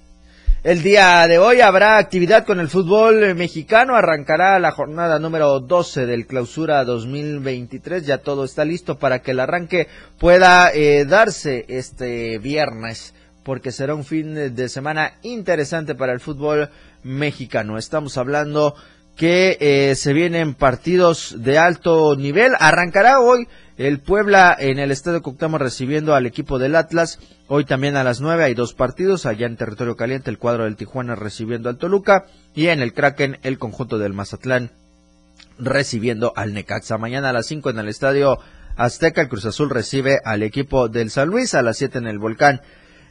El día de hoy habrá actividad con el fútbol mexicano. Arrancará la jornada número 12 del clausura 2023. Ya todo está listo para que el arranque pueda eh, darse este viernes, porque será un fin de semana interesante para el fútbol mexicano. Estamos hablando que eh, se vienen partidos de alto nivel. Arrancará hoy el Puebla en el Estadio Cuauhtémoc recibiendo al equipo del Atlas. Hoy también a las nueve hay dos partidos. Allá en territorio caliente el cuadro del Tijuana recibiendo al Toluca. Y en el Kraken el conjunto del Mazatlán recibiendo al Necaxa. Mañana a las cinco en el Estadio Azteca el Cruz Azul recibe al equipo del San Luis. A las siete en el Volcán.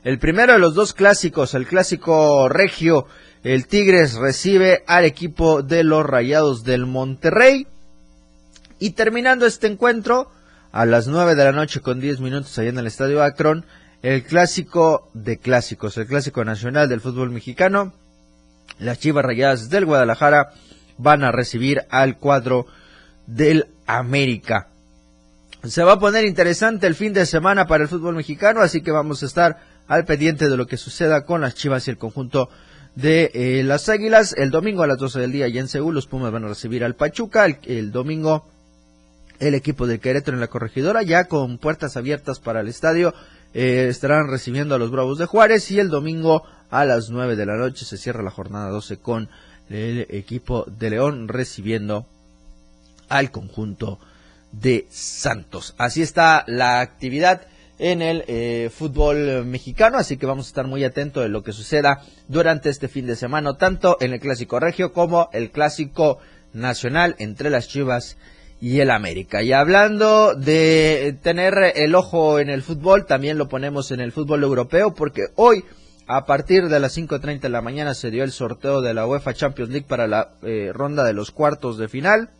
El primero de los dos clásicos, el clásico regio, el Tigres recibe al equipo de los Rayados del Monterrey. Y terminando este encuentro, a las 9 de la noche con 10 minutos allá en el Estadio Akron, el clásico de clásicos, el clásico nacional del fútbol mexicano. Las Chivas Rayadas del Guadalajara van a recibir al cuadro del América. Se va a poner interesante el fin de semana para el fútbol mexicano, así que vamos a estar al pendiente de lo que suceda con las Chivas y el conjunto de eh, las Águilas. El domingo a las 12 del día y en Seúl los Pumas van a recibir al Pachuca. el domingo el equipo de Querétaro en la corregidora, ya con puertas abiertas para el estadio. Eh, estarán recibiendo a los Bravos de Juárez y el domingo a las 9 de la noche se cierra la jornada 12 con el equipo de León recibiendo al conjunto de Santos. Así está la actividad en el eh, fútbol mexicano, así que vamos a estar muy atentos de lo que suceda durante este fin de semana, tanto en el clásico regio como el clásico nacional entre las Chivas y el América. Y hablando de tener el ojo en el fútbol, también lo ponemos en el fútbol europeo porque hoy a partir de las 5.30 de la mañana se dio el sorteo de la UEFA Champions League para la eh, ronda de los cuartos de final.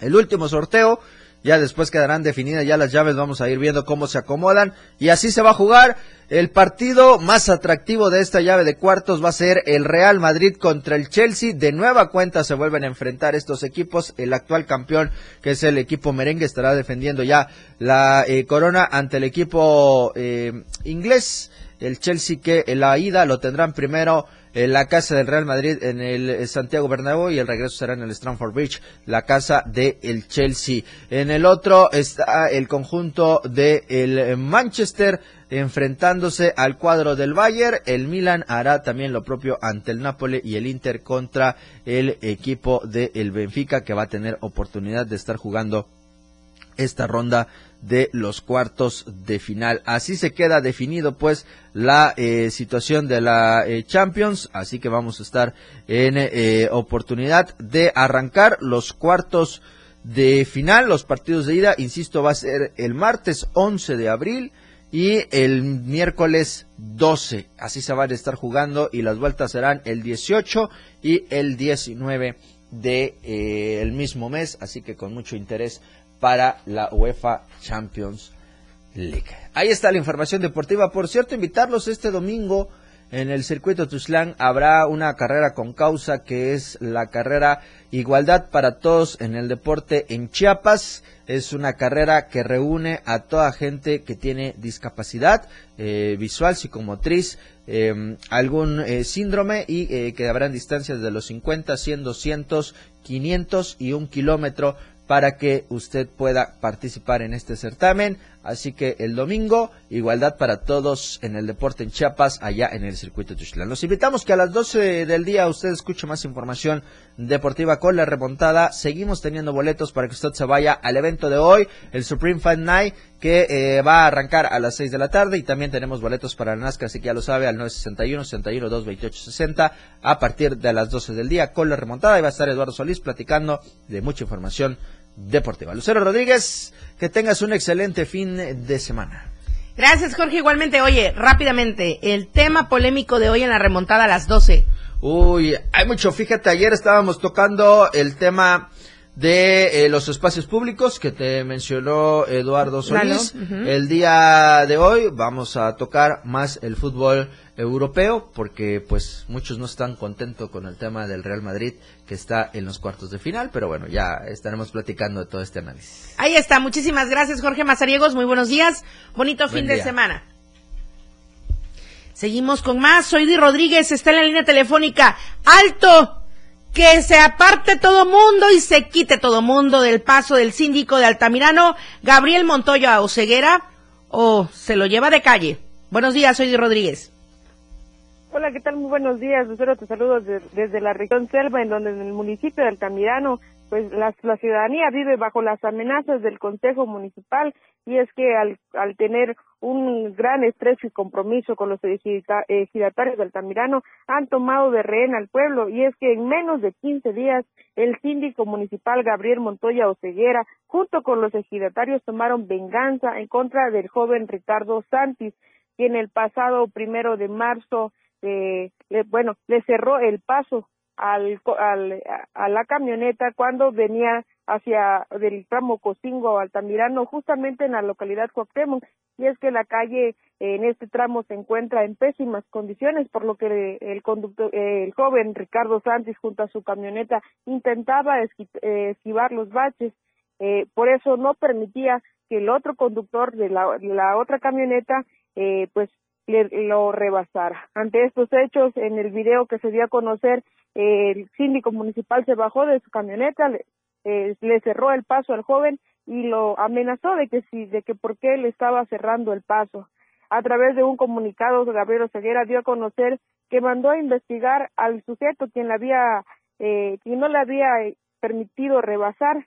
El último sorteo ya después quedarán definidas ya las llaves, vamos a ir viendo cómo se acomodan. Y así se va a jugar. El partido más atractivo de esta llave de cuartos va a ser el Real Madrid contra el Chelsea. De nueva cuenta se vuelven a enfrentar estos equipos. El actual campeón, que es el equipo merengue, estará defendiendo ya la eh, corona ante el equipo eh, inglés. El Chelsea que en la ida lo tendrán primero la casa del Real Madrid en el eh, Santiago Bernabéu y el regreso será en el Stamford Bridge, la casa del el Chelsea. En el otro está el conjunto de el eh, Manchester enfrentándose al cuadro del Bayern. El Milan hará también lo propio ante el Napoli y el Inter contra el equipo del el Benfica que va a tener oportunidad de estar jugando esta ronda de los cuartos de final. Así se queda definido pues la eh, situación de la eh, Champions, así que vamos a estar en eh, oportunidad de arrancar los cuartos de final, los partidos de ida, insisto, va a ser el martes 11 de abril y el miércoles 12, así se van a estar jugando y las vueltas serán el 18 y el 19 de el mismo mes, así que con mucho interés para la UEFA Champions League. Ahí está la información deportiva. Por cierto, invitarlos este domingo en el circuito Tuxtlan habrá una carrera con causa que es la carrera Igualdad para Todos en el Deporte en Chiapas. Es una carrera que reúne a toda gente que tiene discapacidad eh, visual, psicomotriz, em, algún eh, síndrome y eh, que habrán distancias de los 50, 100, 200, 500 y un kilómetro para que usted pueda participar en este certamen. Así que el domingo, igualdad para todos en el deporte en Chiapas, allá en el circuito de Tuxtlan. Los invitamos que a las 12 del día usted escuche más información deportiva con la remontada. Seguimos teniendo boletos para que usted se vaya al evento de hoy, el Supreme Fight Night, que eh, va a arrancar a las 6 de la tarde. Y también tenemos boletos para el NASCAR, así que ya lo sabe, al 961 61 228 60 a partir de las 12 del día con la remontada. Y va a estar Eduardo Solís platicando de mucha información deportiva. Lucero Rodríguez, que tengas un excelente fin de semana. Gracias, Jorge. Igualmente, oye, rápidamente, el tema polémico de hoy en la remontada a las 12. Uy, hay mucho. Fíjate, ayer estábamos tocando el tema de eh, los espacios públicos que te mencionó Eduardo Solís. El día de hoy vamos a tocar más el fútbol europeo porque pues muchos no están contentos con el tema del Real Madrid que está en los cuartos de final, pero bueno, ya estaremos platicando de todo este análisis. Ahí está, muchísimas gracias Jorge Mazariegos, muy buenos días, bonito fin de semana. Seguimos con más. Soy Di Rodríguez, está en la línea telefónica. ¡Alto! Que se aparte todo mundo y se quite todo mundo del paso del síndico de Altamirano, Gabriel Montoya Oceguera, o se lo lleva de calle. Buenos días, soy Di Rodríguez. Hola, ¿qué tal? Muy buenos días. Lucero, te saludo desde la región Selva, en donde en el municipio de Altamirano pues la, la, ciudadanía vive bajo las amenazas del Consejo Municipal y es que al, tener un gran estrés y compromiso con los ejidatarios del Altamirano han tomado de rehén al pueblo y es que en menos de 15 días el síndico municipal Gabriel Montoya Oceguera junto con los ejidatarios tomaron venganza en contra del joven Ricardo Santis quien el pasado primero de marzo eh, bueno le cerró el paso al, al, a la camioneta cuando venía hacia del tramo Cocingo Altamirano, justamente en la localidad Cuauhtémoc, y es que la calle en este tramo se encuentra en pésimas condiciones, por lo que el conductor, el joven Ricardo Santis junto a su camioneta intentaba esquivar los baches, eh, por eso no permitía que el otro conductor de la, la otra camioneta eh, pues lo rebasara. Ante estos hechos, en el video que se dio a conocer, el síndico municipal se bajó de su camioneta, le, eh, le, cerró el paso al joven y lo amenazó de que si, de que por qué le estaba cerrando el paso. A través de un comunicado, Gabriel Ceguera dio a conocer que mandó a investigar al sujeto quien le había, eh, quien no le había permitido rebasar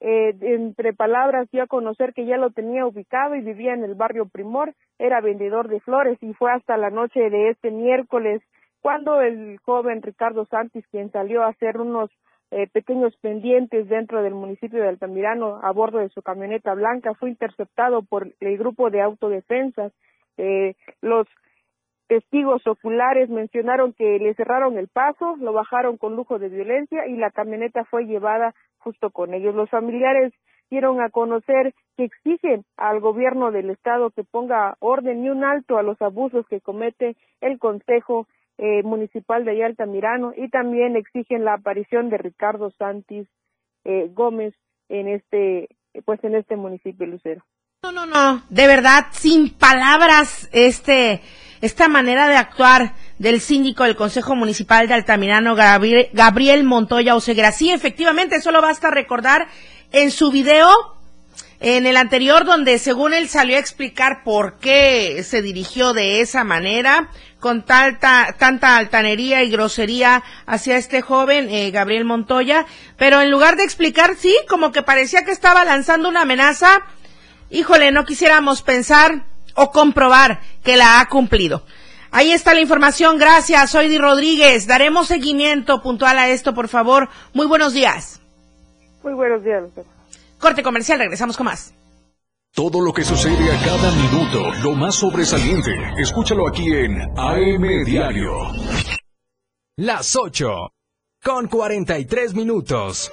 eh, entre palabras dio a conocer que ya lo tenía ubicado y vivía en el barrio Primor, era vendedor de flores y fue hasta la noche de este miércoles cuando el joven Ricardo Santis, quien salió a hacer unos eh, pequeños pendientes dentro del municipio de Altamirano a bordo de su camioneta blanca, fue interceptado por el grupo de autodefensas. Eh, los testigos oculares mencionaron que le cerraron el paso, lo bajaron con lujo de violencia y la camioneta fue llevada justo con ellos. Los familiares dieron a conocer que exigen al gobierno del estado que ponga orden y un alto a los abusos que comete el Consejo eh, Municipal de Altamirano y también exigen la aparición de Ricardo Santis eh, Gómez en este pues en este municipio Lucero. No, no, no, de verdad sin palabras este esta manera de actuar del síndico del Consejo Municipal de Altamirano, Gabriel, Montoya Oseguera. Sí, efectivamente, solo basta recordar en su video, en el anterior, donde según él salió a explicar por qué se dirigió de esa manera, con tanta, tanta altanería y grosería hacia este joven, eh, Gabriel Montoya, pero en lugar de explicar, sí, como que parecía que estaba lanzando una amenaza, híjole, no quisiéramos pensar o comprobar que la ha cumplido. Ahí está la información. Gracias. Soy Di Rodríguez. Daremos seguimiento puntual a esto, por favor. Muy buenos días. Muy buenos días. Corte comercial. Regresamos con más. Todo lo que sucede a cada minuto, lo más sobresaliente, escúchalo aquí en AM Diario. Las 8 con 43 minutos.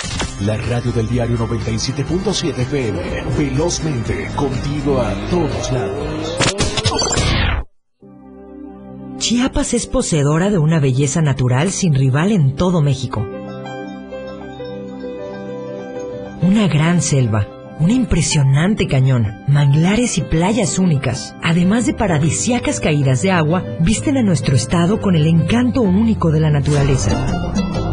La radio del diario 97.7 FM. Velozmente, contigo a todos lados. Chiapas es poseedora de una belleza natural sin rival en todo México. Una gran selva, un impresionante cañón, manglares y playas únicas, además de paradisiacas caídas de agua, visten a nuestro estado con el encanto único de la naturaleza.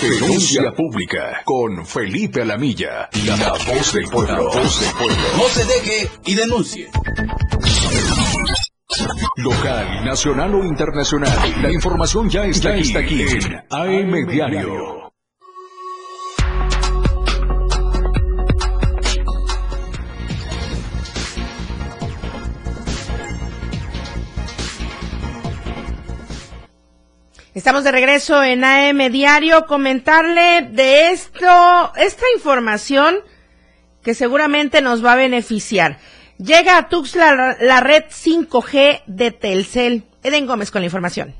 Denuncia pública con Felipe Alamilla, la voz del pueblo. voz del pueblo. No se deje y denuncie. Local, nacional o internacional, la información ya está, aquí, está aquí en AM Diario. Estamos de regreso en AM Diario. Comentarle de esto, esta información que seguramente nos va a beneficiar. Llega a Tuxtla la red 5G de Telcel. Eden Gómez con la información.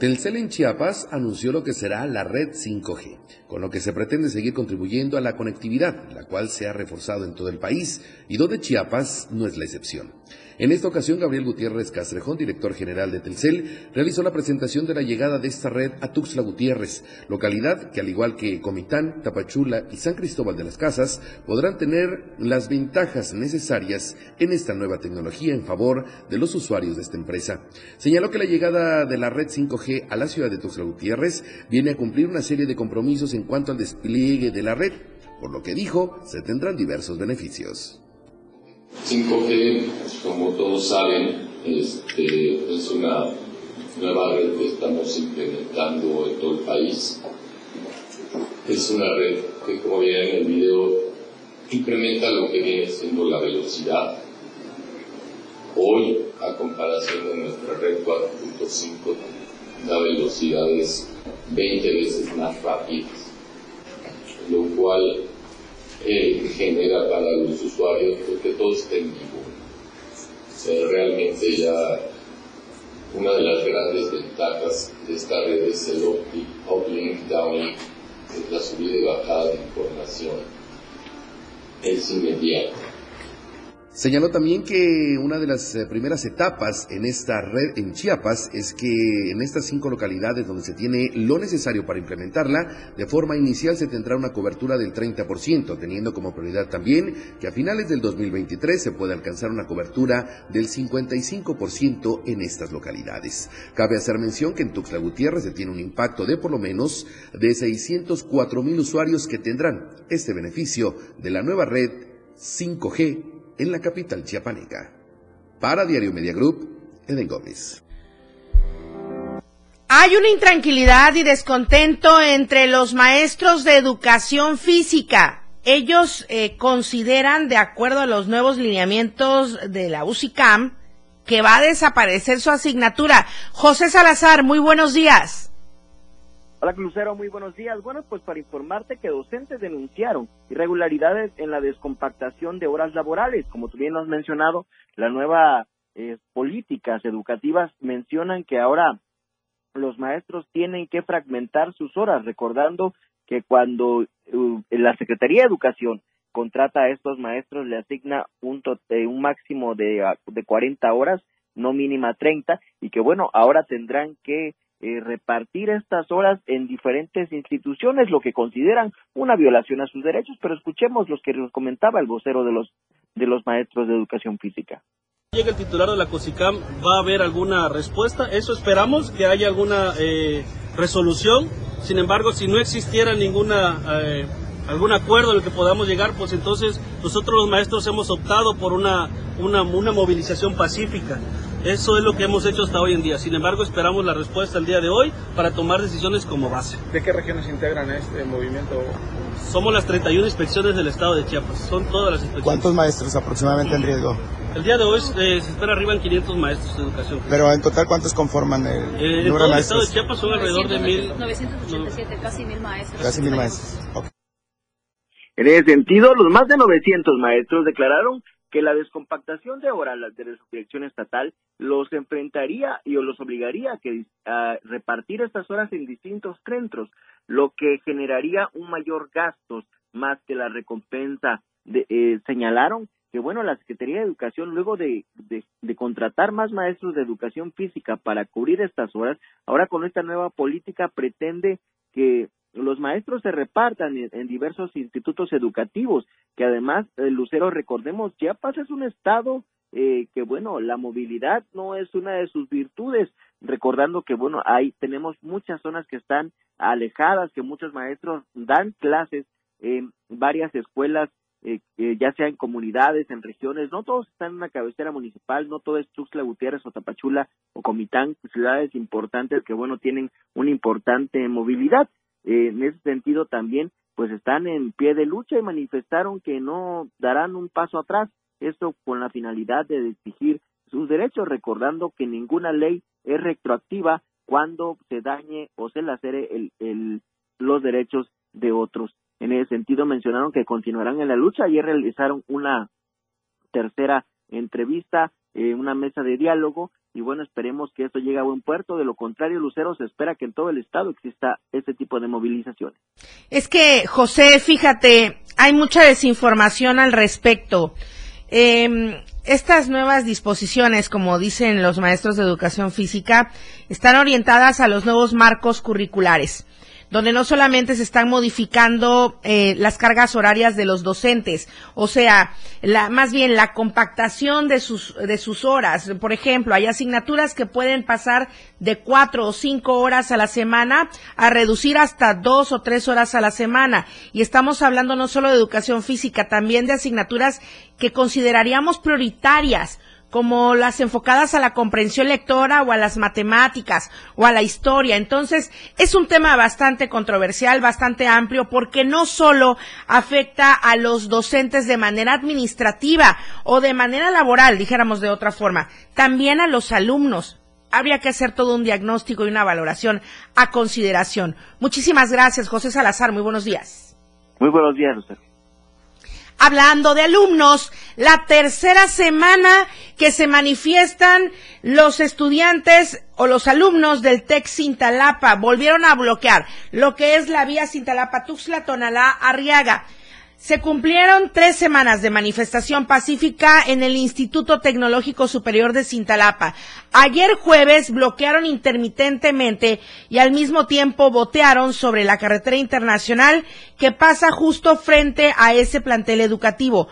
Telcel en Chiapas anunció lo que será la red 5G, con lo que se pretende seguir contribuyendo a la conectividad, la cual se ha reforzado en todo el país y donde Chiapas no es la excepción. En esta ocasión, Gabriel Gutiérrez Castrejón, director general de Telcel, realizó la presentación de la llegada de esta red a Tuxtla Gutiérrez, localidad que al igual que Comitán, Tapachula y San Cristóbal de las Casas, podrán tener las ventajas necesarias en esta nueva tecnología en favor de los usuarios de esta empresa. Señaló que la llegada de la red 5G a la ciudad de Tuxtla Gutiérrez viene a cumplir una serie de compromisos en cuanto al despliegue de la red, por lo que dijo, se tendrán diversos beneficios. 5G, como todos saben, este, es una nueva red que estamos implementando en todo el país. Es una red que, como ven en el video, incrementa lo que viene siendo la velocidad. Hoy, a comparación de nuestra red 4.5, la velocidad es 20 veces más rápida, lo cual eh, genera para los usuarios porque todo está en vivo. realmente ya una de las grandes ventajas de esta red es el uplink, downlink, es la subida y bajada de información. Es inmediato Señaló también que una de las eh, primeras etapas en esta red en Chiapas es que en estas cinco localidades donde se tiene lo necesario para implementarla, de forma inicial se tendrá una cobertura del 30%, teniendo como prioridad también que a finales del 2023 se pueda alcanzar una cobertura del 55% en estas localidades. Cabe hacer mención que en Tuxtla Gutiérrez se tiene un impacto de por lo menos de 604 mil usuarios que tendrán este beneficio de la nueva red 5G en la capital chiapaneca. Para Diario Media Group, Eden Gómez. Hay una intranquilidad y descontento entre los maestros de educación física. Ellos eh, consideran, de acuerdo a los nuevos lineamientos de la UCICAM, que va a desaparecer su asignatura. José Salazar, muy buenos días. Hola Lucero, muy buenos días. Bueno, pues para informarte que docentes denunciaron irregularidades en la descompactación de horas laborales. Como tú bien has mencionado, las nuevas eh, políticas educativas mencionan que ahora los maestros tienen que fragmentar sus horas, recordando que cuando uh, la Secretaría de Educación contrata a estos maestros, le asigna un, eh, un máximo de, de 40 horas, no mínima 30, y que bueno, ahora tendrán que eh, repartir estas horas en diferentes instituciones, lo que consideran una violación a sus derechos, pero escuchemos los que nos comentaba el vocero de los, de los maestros de educación física. Llega el titular de la COSICAM, va a haber alguna respuesta, eso esperamos, que haya alguna eh, resolución, sin embargo, si no existiera ninguna... Eh, algún acuerdo al que podamos llegar, pues entonces nosotros los maestros hemos optado por una, una, una movilización pacífica. Eso es lo que hemos hecho hasta hoy en día. Sin embargo, esperamos la respuesta el día de hoy para tomar decisiones como base. ¿De qué regiones integran este movimiento? Somos las 31 inspecciones del estado de Chiapas. Son todas las inspecciones. ¿Cuántos maestros aproximadamente en riesgo? El día de hoy eh, se espera arriba en 500 maestros de educación. Pero en total, ¿cuántos conforman el eh, número de maestros? En el estado de Chiapas son alrededor de mil. 987, casi mil maestros. Casi mil maestros. Okay. En ese sentido, los más de 900 maestros declararon que la descompactación de horas de la subdirección estatal los enfrentaría y o los obligaría a, que, a repartir estas horas en distintos centros, lo que generaría un mayor gasto más que la recompensa. De, eh, señalaron que bueno, la Secretaría de Educación, luego de, de, contratar más maestros de educación física para cubrir estas horas, ahora con esta nueva política pretende que los maestros se repartan en, diversos institutos educativos, que además, eh, Lucero, recordemos, Chiapas es un estado eh, que, bueno, la movilidad no es una de sus virtudes, recordando que, bueno, ahí tenemos muchas zonas que están alejadas, que muchos maestros dan clases en varias escuelas eh, ya sea en comunidades, en regiones, no todos están en una cabecera municipal, no todo es Tuxtla Gutiérrez o Tapachula o Comitán, ciudades importantes que, bueno, tienen una importante movilidad. Eh, en ese sentido también pues están en pie de lucha y manifestaron que no darán un paso atrás, esto con la finalidad de exigir sus derechos, recordando que ninguna ley es retroactiva cuando se dañe o se lacere el, el, los derechos de otros. En ese sentido mencionaron que continuarán en la lucha. Ayer realizaron una tercera entrevista, eh, una mesa de diálogo y bueno, esperemos que esto llegue a buen puerto. De lo contrario, Lucero, se espera que en todo el estado exista este tipo de movilizaciones. Es que, José, fíjate, hay mucha desinformación al respecto. Eh, estas nuevas disposiciones, como dicen los maestros de educación física, están orientadas a los nuevos marcos curriculares donde no solamente se están modificando eh, las cargas horarias de los docentes, o sea, la, más bien la compactación de sus, de sus horas. Por ejemplo, hay asignaturas que pueden pasar de cuatro o cinco horas a la semana a reducir hasta dos o tres horas a la semana. Y estamos hablando no solo de educación física, también de asignaturas que consideraríamos prioritarias como las enfocadas a la comprensión lectora o a las matemáticas o a la historia. Entonces, es un tema bastante controversial, bastante amplio, porque no solo afecta a los docentes de manera administrativa o de manera laboral, dijéramos de otra forma, también a los alumnos. Habría que hacer todo un diagnóstico y una valoración a consideración. Muchísimas gracias, José Salazar. Muy buenos días. Muy buenos días, usted. Hablando de alumnos, la tercera semana que se manifiestan los estudiantes o los alumnos del TEC Cintalapa volvieron a bloquear lo que es la vía Cintalapa-Tuxtla-Tonalá-Arriaga. Se cumplieron tres semanas de manifestación pacífica en el Instituto Tecnológico Superior de Cintalapa. Ayer jueves bloquearon intermitentemente y al mismo tiempo botearon sobre la carretera internacional que pasa justo frente a ese plantel educativo.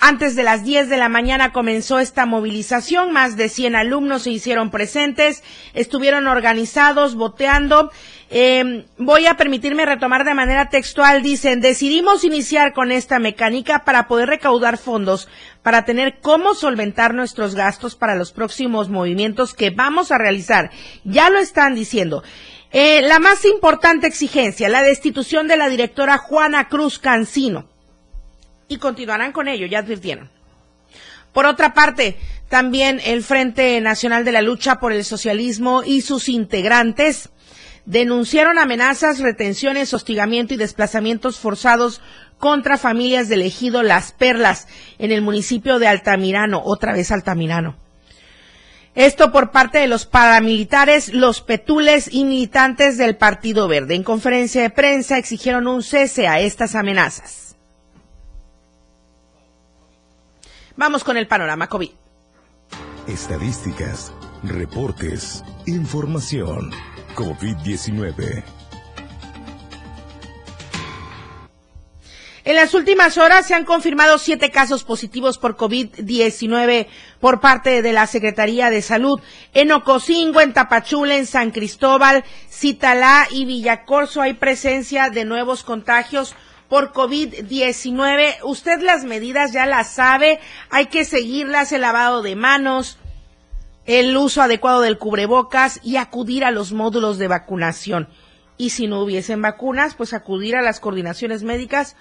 antes de las 10 de la mañana comenzó esta movilización, más de 100 alumnos se hicieron presentes, estuvieron organizados, boteando eh, voy a permitirme retomar de manera textual. Dicen, decidimos iniciar con esta mecánica para poder recaudar fondos, para tener cómo solventar nuestros gastos para los próximos movimientos que vamos a realizar. Ya lo están diciendo. Eh, la más importante exigencia, la destitución de la directora Juana Cruz Cancino. Y continuarán con ello, ya advirtieron. Por otra parte, también el Frente Nacional de la Lucha por el Socialismo y sus integrantes denunciaron amenazas, retenciones, hostigamiento y desplazamientos forzados contra familias del ejido Las Perlas en el municipio de Altamirano, otra vez Altamirano. Esto por parte de los paramilitares, los petules y militantes del Partido Verde. En conferencia de prensa exigieron un cese a estas amenazas. Vamos con el panorama COVID. Estadísticas, reportes, información. COVID-19. En las últimas horas se han confirmado siete casos positivos por COVID-19 por parte de la Secretaría de Salud. En Ocosingo, en Tapachula, en San Cristóbal, Citalá y Villacorso hay presencia de nuevos contagios por COVID-19. Usted las medidas ya las sabe, hay que seguirlas, el lavado de manos, el uso adecuado del cubrebocas y acudir a los módulos de vacunación. Y si no hubiesen vacunas, pues acudir a las coordinaciones médicas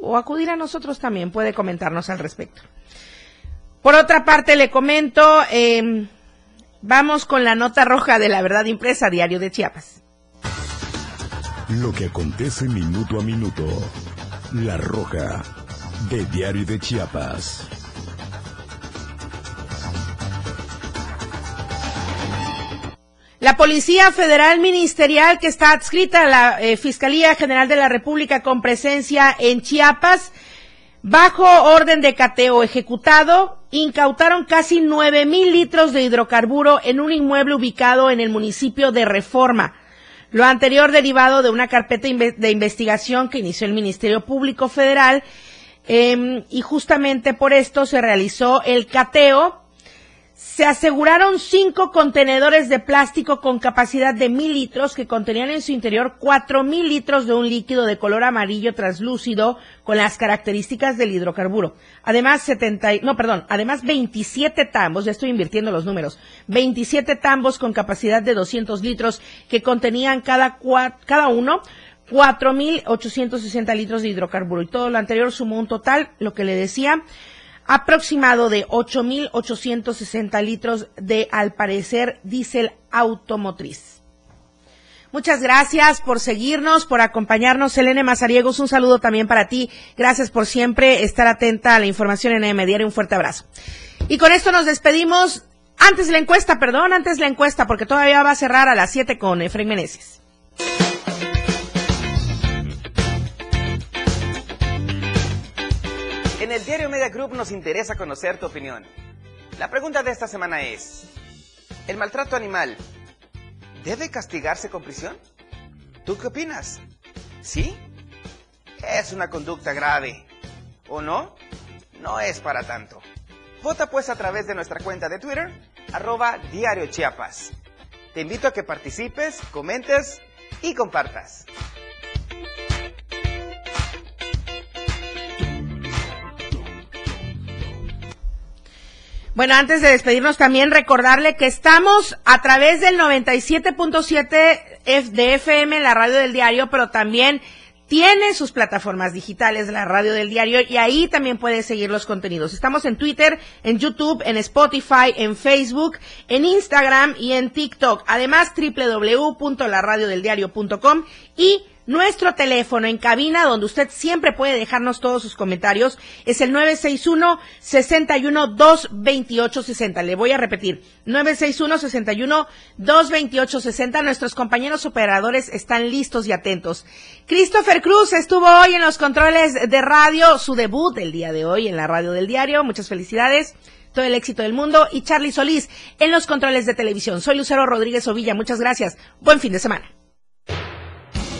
o acudir a nosotros también. Puede comentarnos al respecto. Por otra parte, le comento, eh, vamos con la nota roja de la verdad impresa, Diario de Chiapas. Lo que acontece minuto a minuto. La roja de Diario de Chiapas. La Policía Federal Ministerial, que está adscrita a la eh, Fiscalía General de la República con presencia en Chiapas, bajo orden de cateo ejecutado, incautaron casi nueve mil litros de hidrocarburo en un inmueble ubicado en el municipio de Reforma. Lo anterior derivado de una carpeta de investigación que inició el Ministerio Público Federal eh, y justamente por esto se realizó el cateo se aseguraron cinco contenedores de plástico con capacidad de mil litros que contenían en su interior cuatro mil litros de un líquido de color amarillo translúcido con las características del hidrocarburo. Además, 70, no, perdón, además 27 tambos, ya estoy invirtiendo los números, 27 tambos con capacidad de 200 litros que contenían cada, cada uno 4.860 litros de hidrocarburo. Y todo lo anterior sumó un total, lo que le decía, aproximado de 8.860 litros de, al parecer, diésel automotriz. Muchas gracias por seguirnos, por acompañarnos. Selene Mazariegos, un saludo también para ti. Gracias por siempre estar atenta a la información en AM Diario. Un fuerte abrazo. Y con esto nos despedimos. Antes la encuesta, perdón, antes la encuesta, porque todavía va a cerrar a las 7 con Efraín Meneses. En el diario Media Group nos interesa conocer tu opinión. La pregunta de esta semana es, ¿el maltrato animal debe castigarse con prisión? ¿Tú qué opinas? ¿Sí? Es una conducta grave. ¿O no? No es para tanto. Vota pues a través de nuestra cuenta de Twitter, arroba Diario Chiapas. Te invito a que participes, comentes y compartas. Bueno, antes de despedirnos también recordarle que estamos a través del 97.7 de FM, la radio del diario, pero también tiene sus plataformas digitales, la radio del diario, y ahí también puede seguir los contenidos. Estamos en Twitter, en YouTube, en Spotify, en Facebook, en Instagram y en TikTok. Además, www.laradiodeldiario.com y nuestro teléfono en cabina, donde usted siempre puede dejarnos todos sus comentarios, es el 961-61-228-60. Le voy a repetir, 961-61-228-60. Nuestros compañeros operadores están listos y atentos. Christopher Cruz estuvo hoy en los controles de radio, su debut el día de hoy en la radio del diario. Muchas felicidades todo el éxito del mundo. Y Charlie Solís en los controles de televisión. Soy Lucero Rodríguez Ovilla. Muchas gracias. Buen fin de semana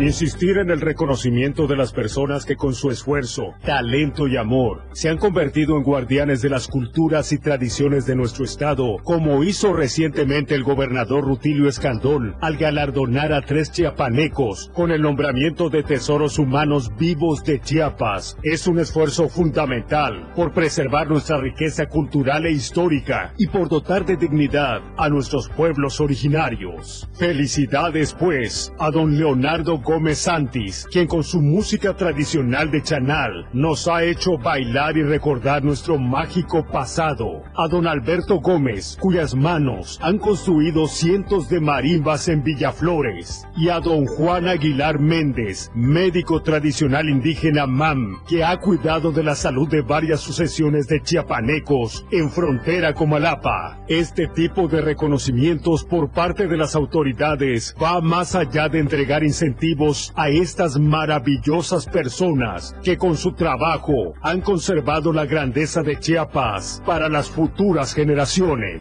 Insistir en el reconocimiento de las personas que con su esfuerzo, talento y amor se han convertido en guardianes de las culturas y tradiciones de nuestro Estado, como hizo recientemente el gobernador Rutilio Escandón al galardonar a tres chiapanecos con el nombramiento de tesoros humanos vivos de Chiapas, es un esfuerzo fundamental por preservar nuestra riqueza cultural e histórica y por dotar de dignidad a nuestros pueblos originarios. Felicidades, pues, a don Leonardo Gómez Santis, quien con su música tradicional de Chanal nos ha hecho bailar y recordar nuestro mágico pasado. A don Alberto Gómez, cuyas manos han construido cientos de marimbas en Villaflores. Y a don Juan Aguilar Méndez, médico tradicional indígena MAM, que ha cuidado de la salud de varias sucesiones de chiapanecos en frontera con Malapa. Este tipo de reconocimientos por parte de las autoridades va más allá de entregar incentivos a estas maravillosas personas que con su trabajo han conservado la grandeza de Chiapas para las futuras generaciones.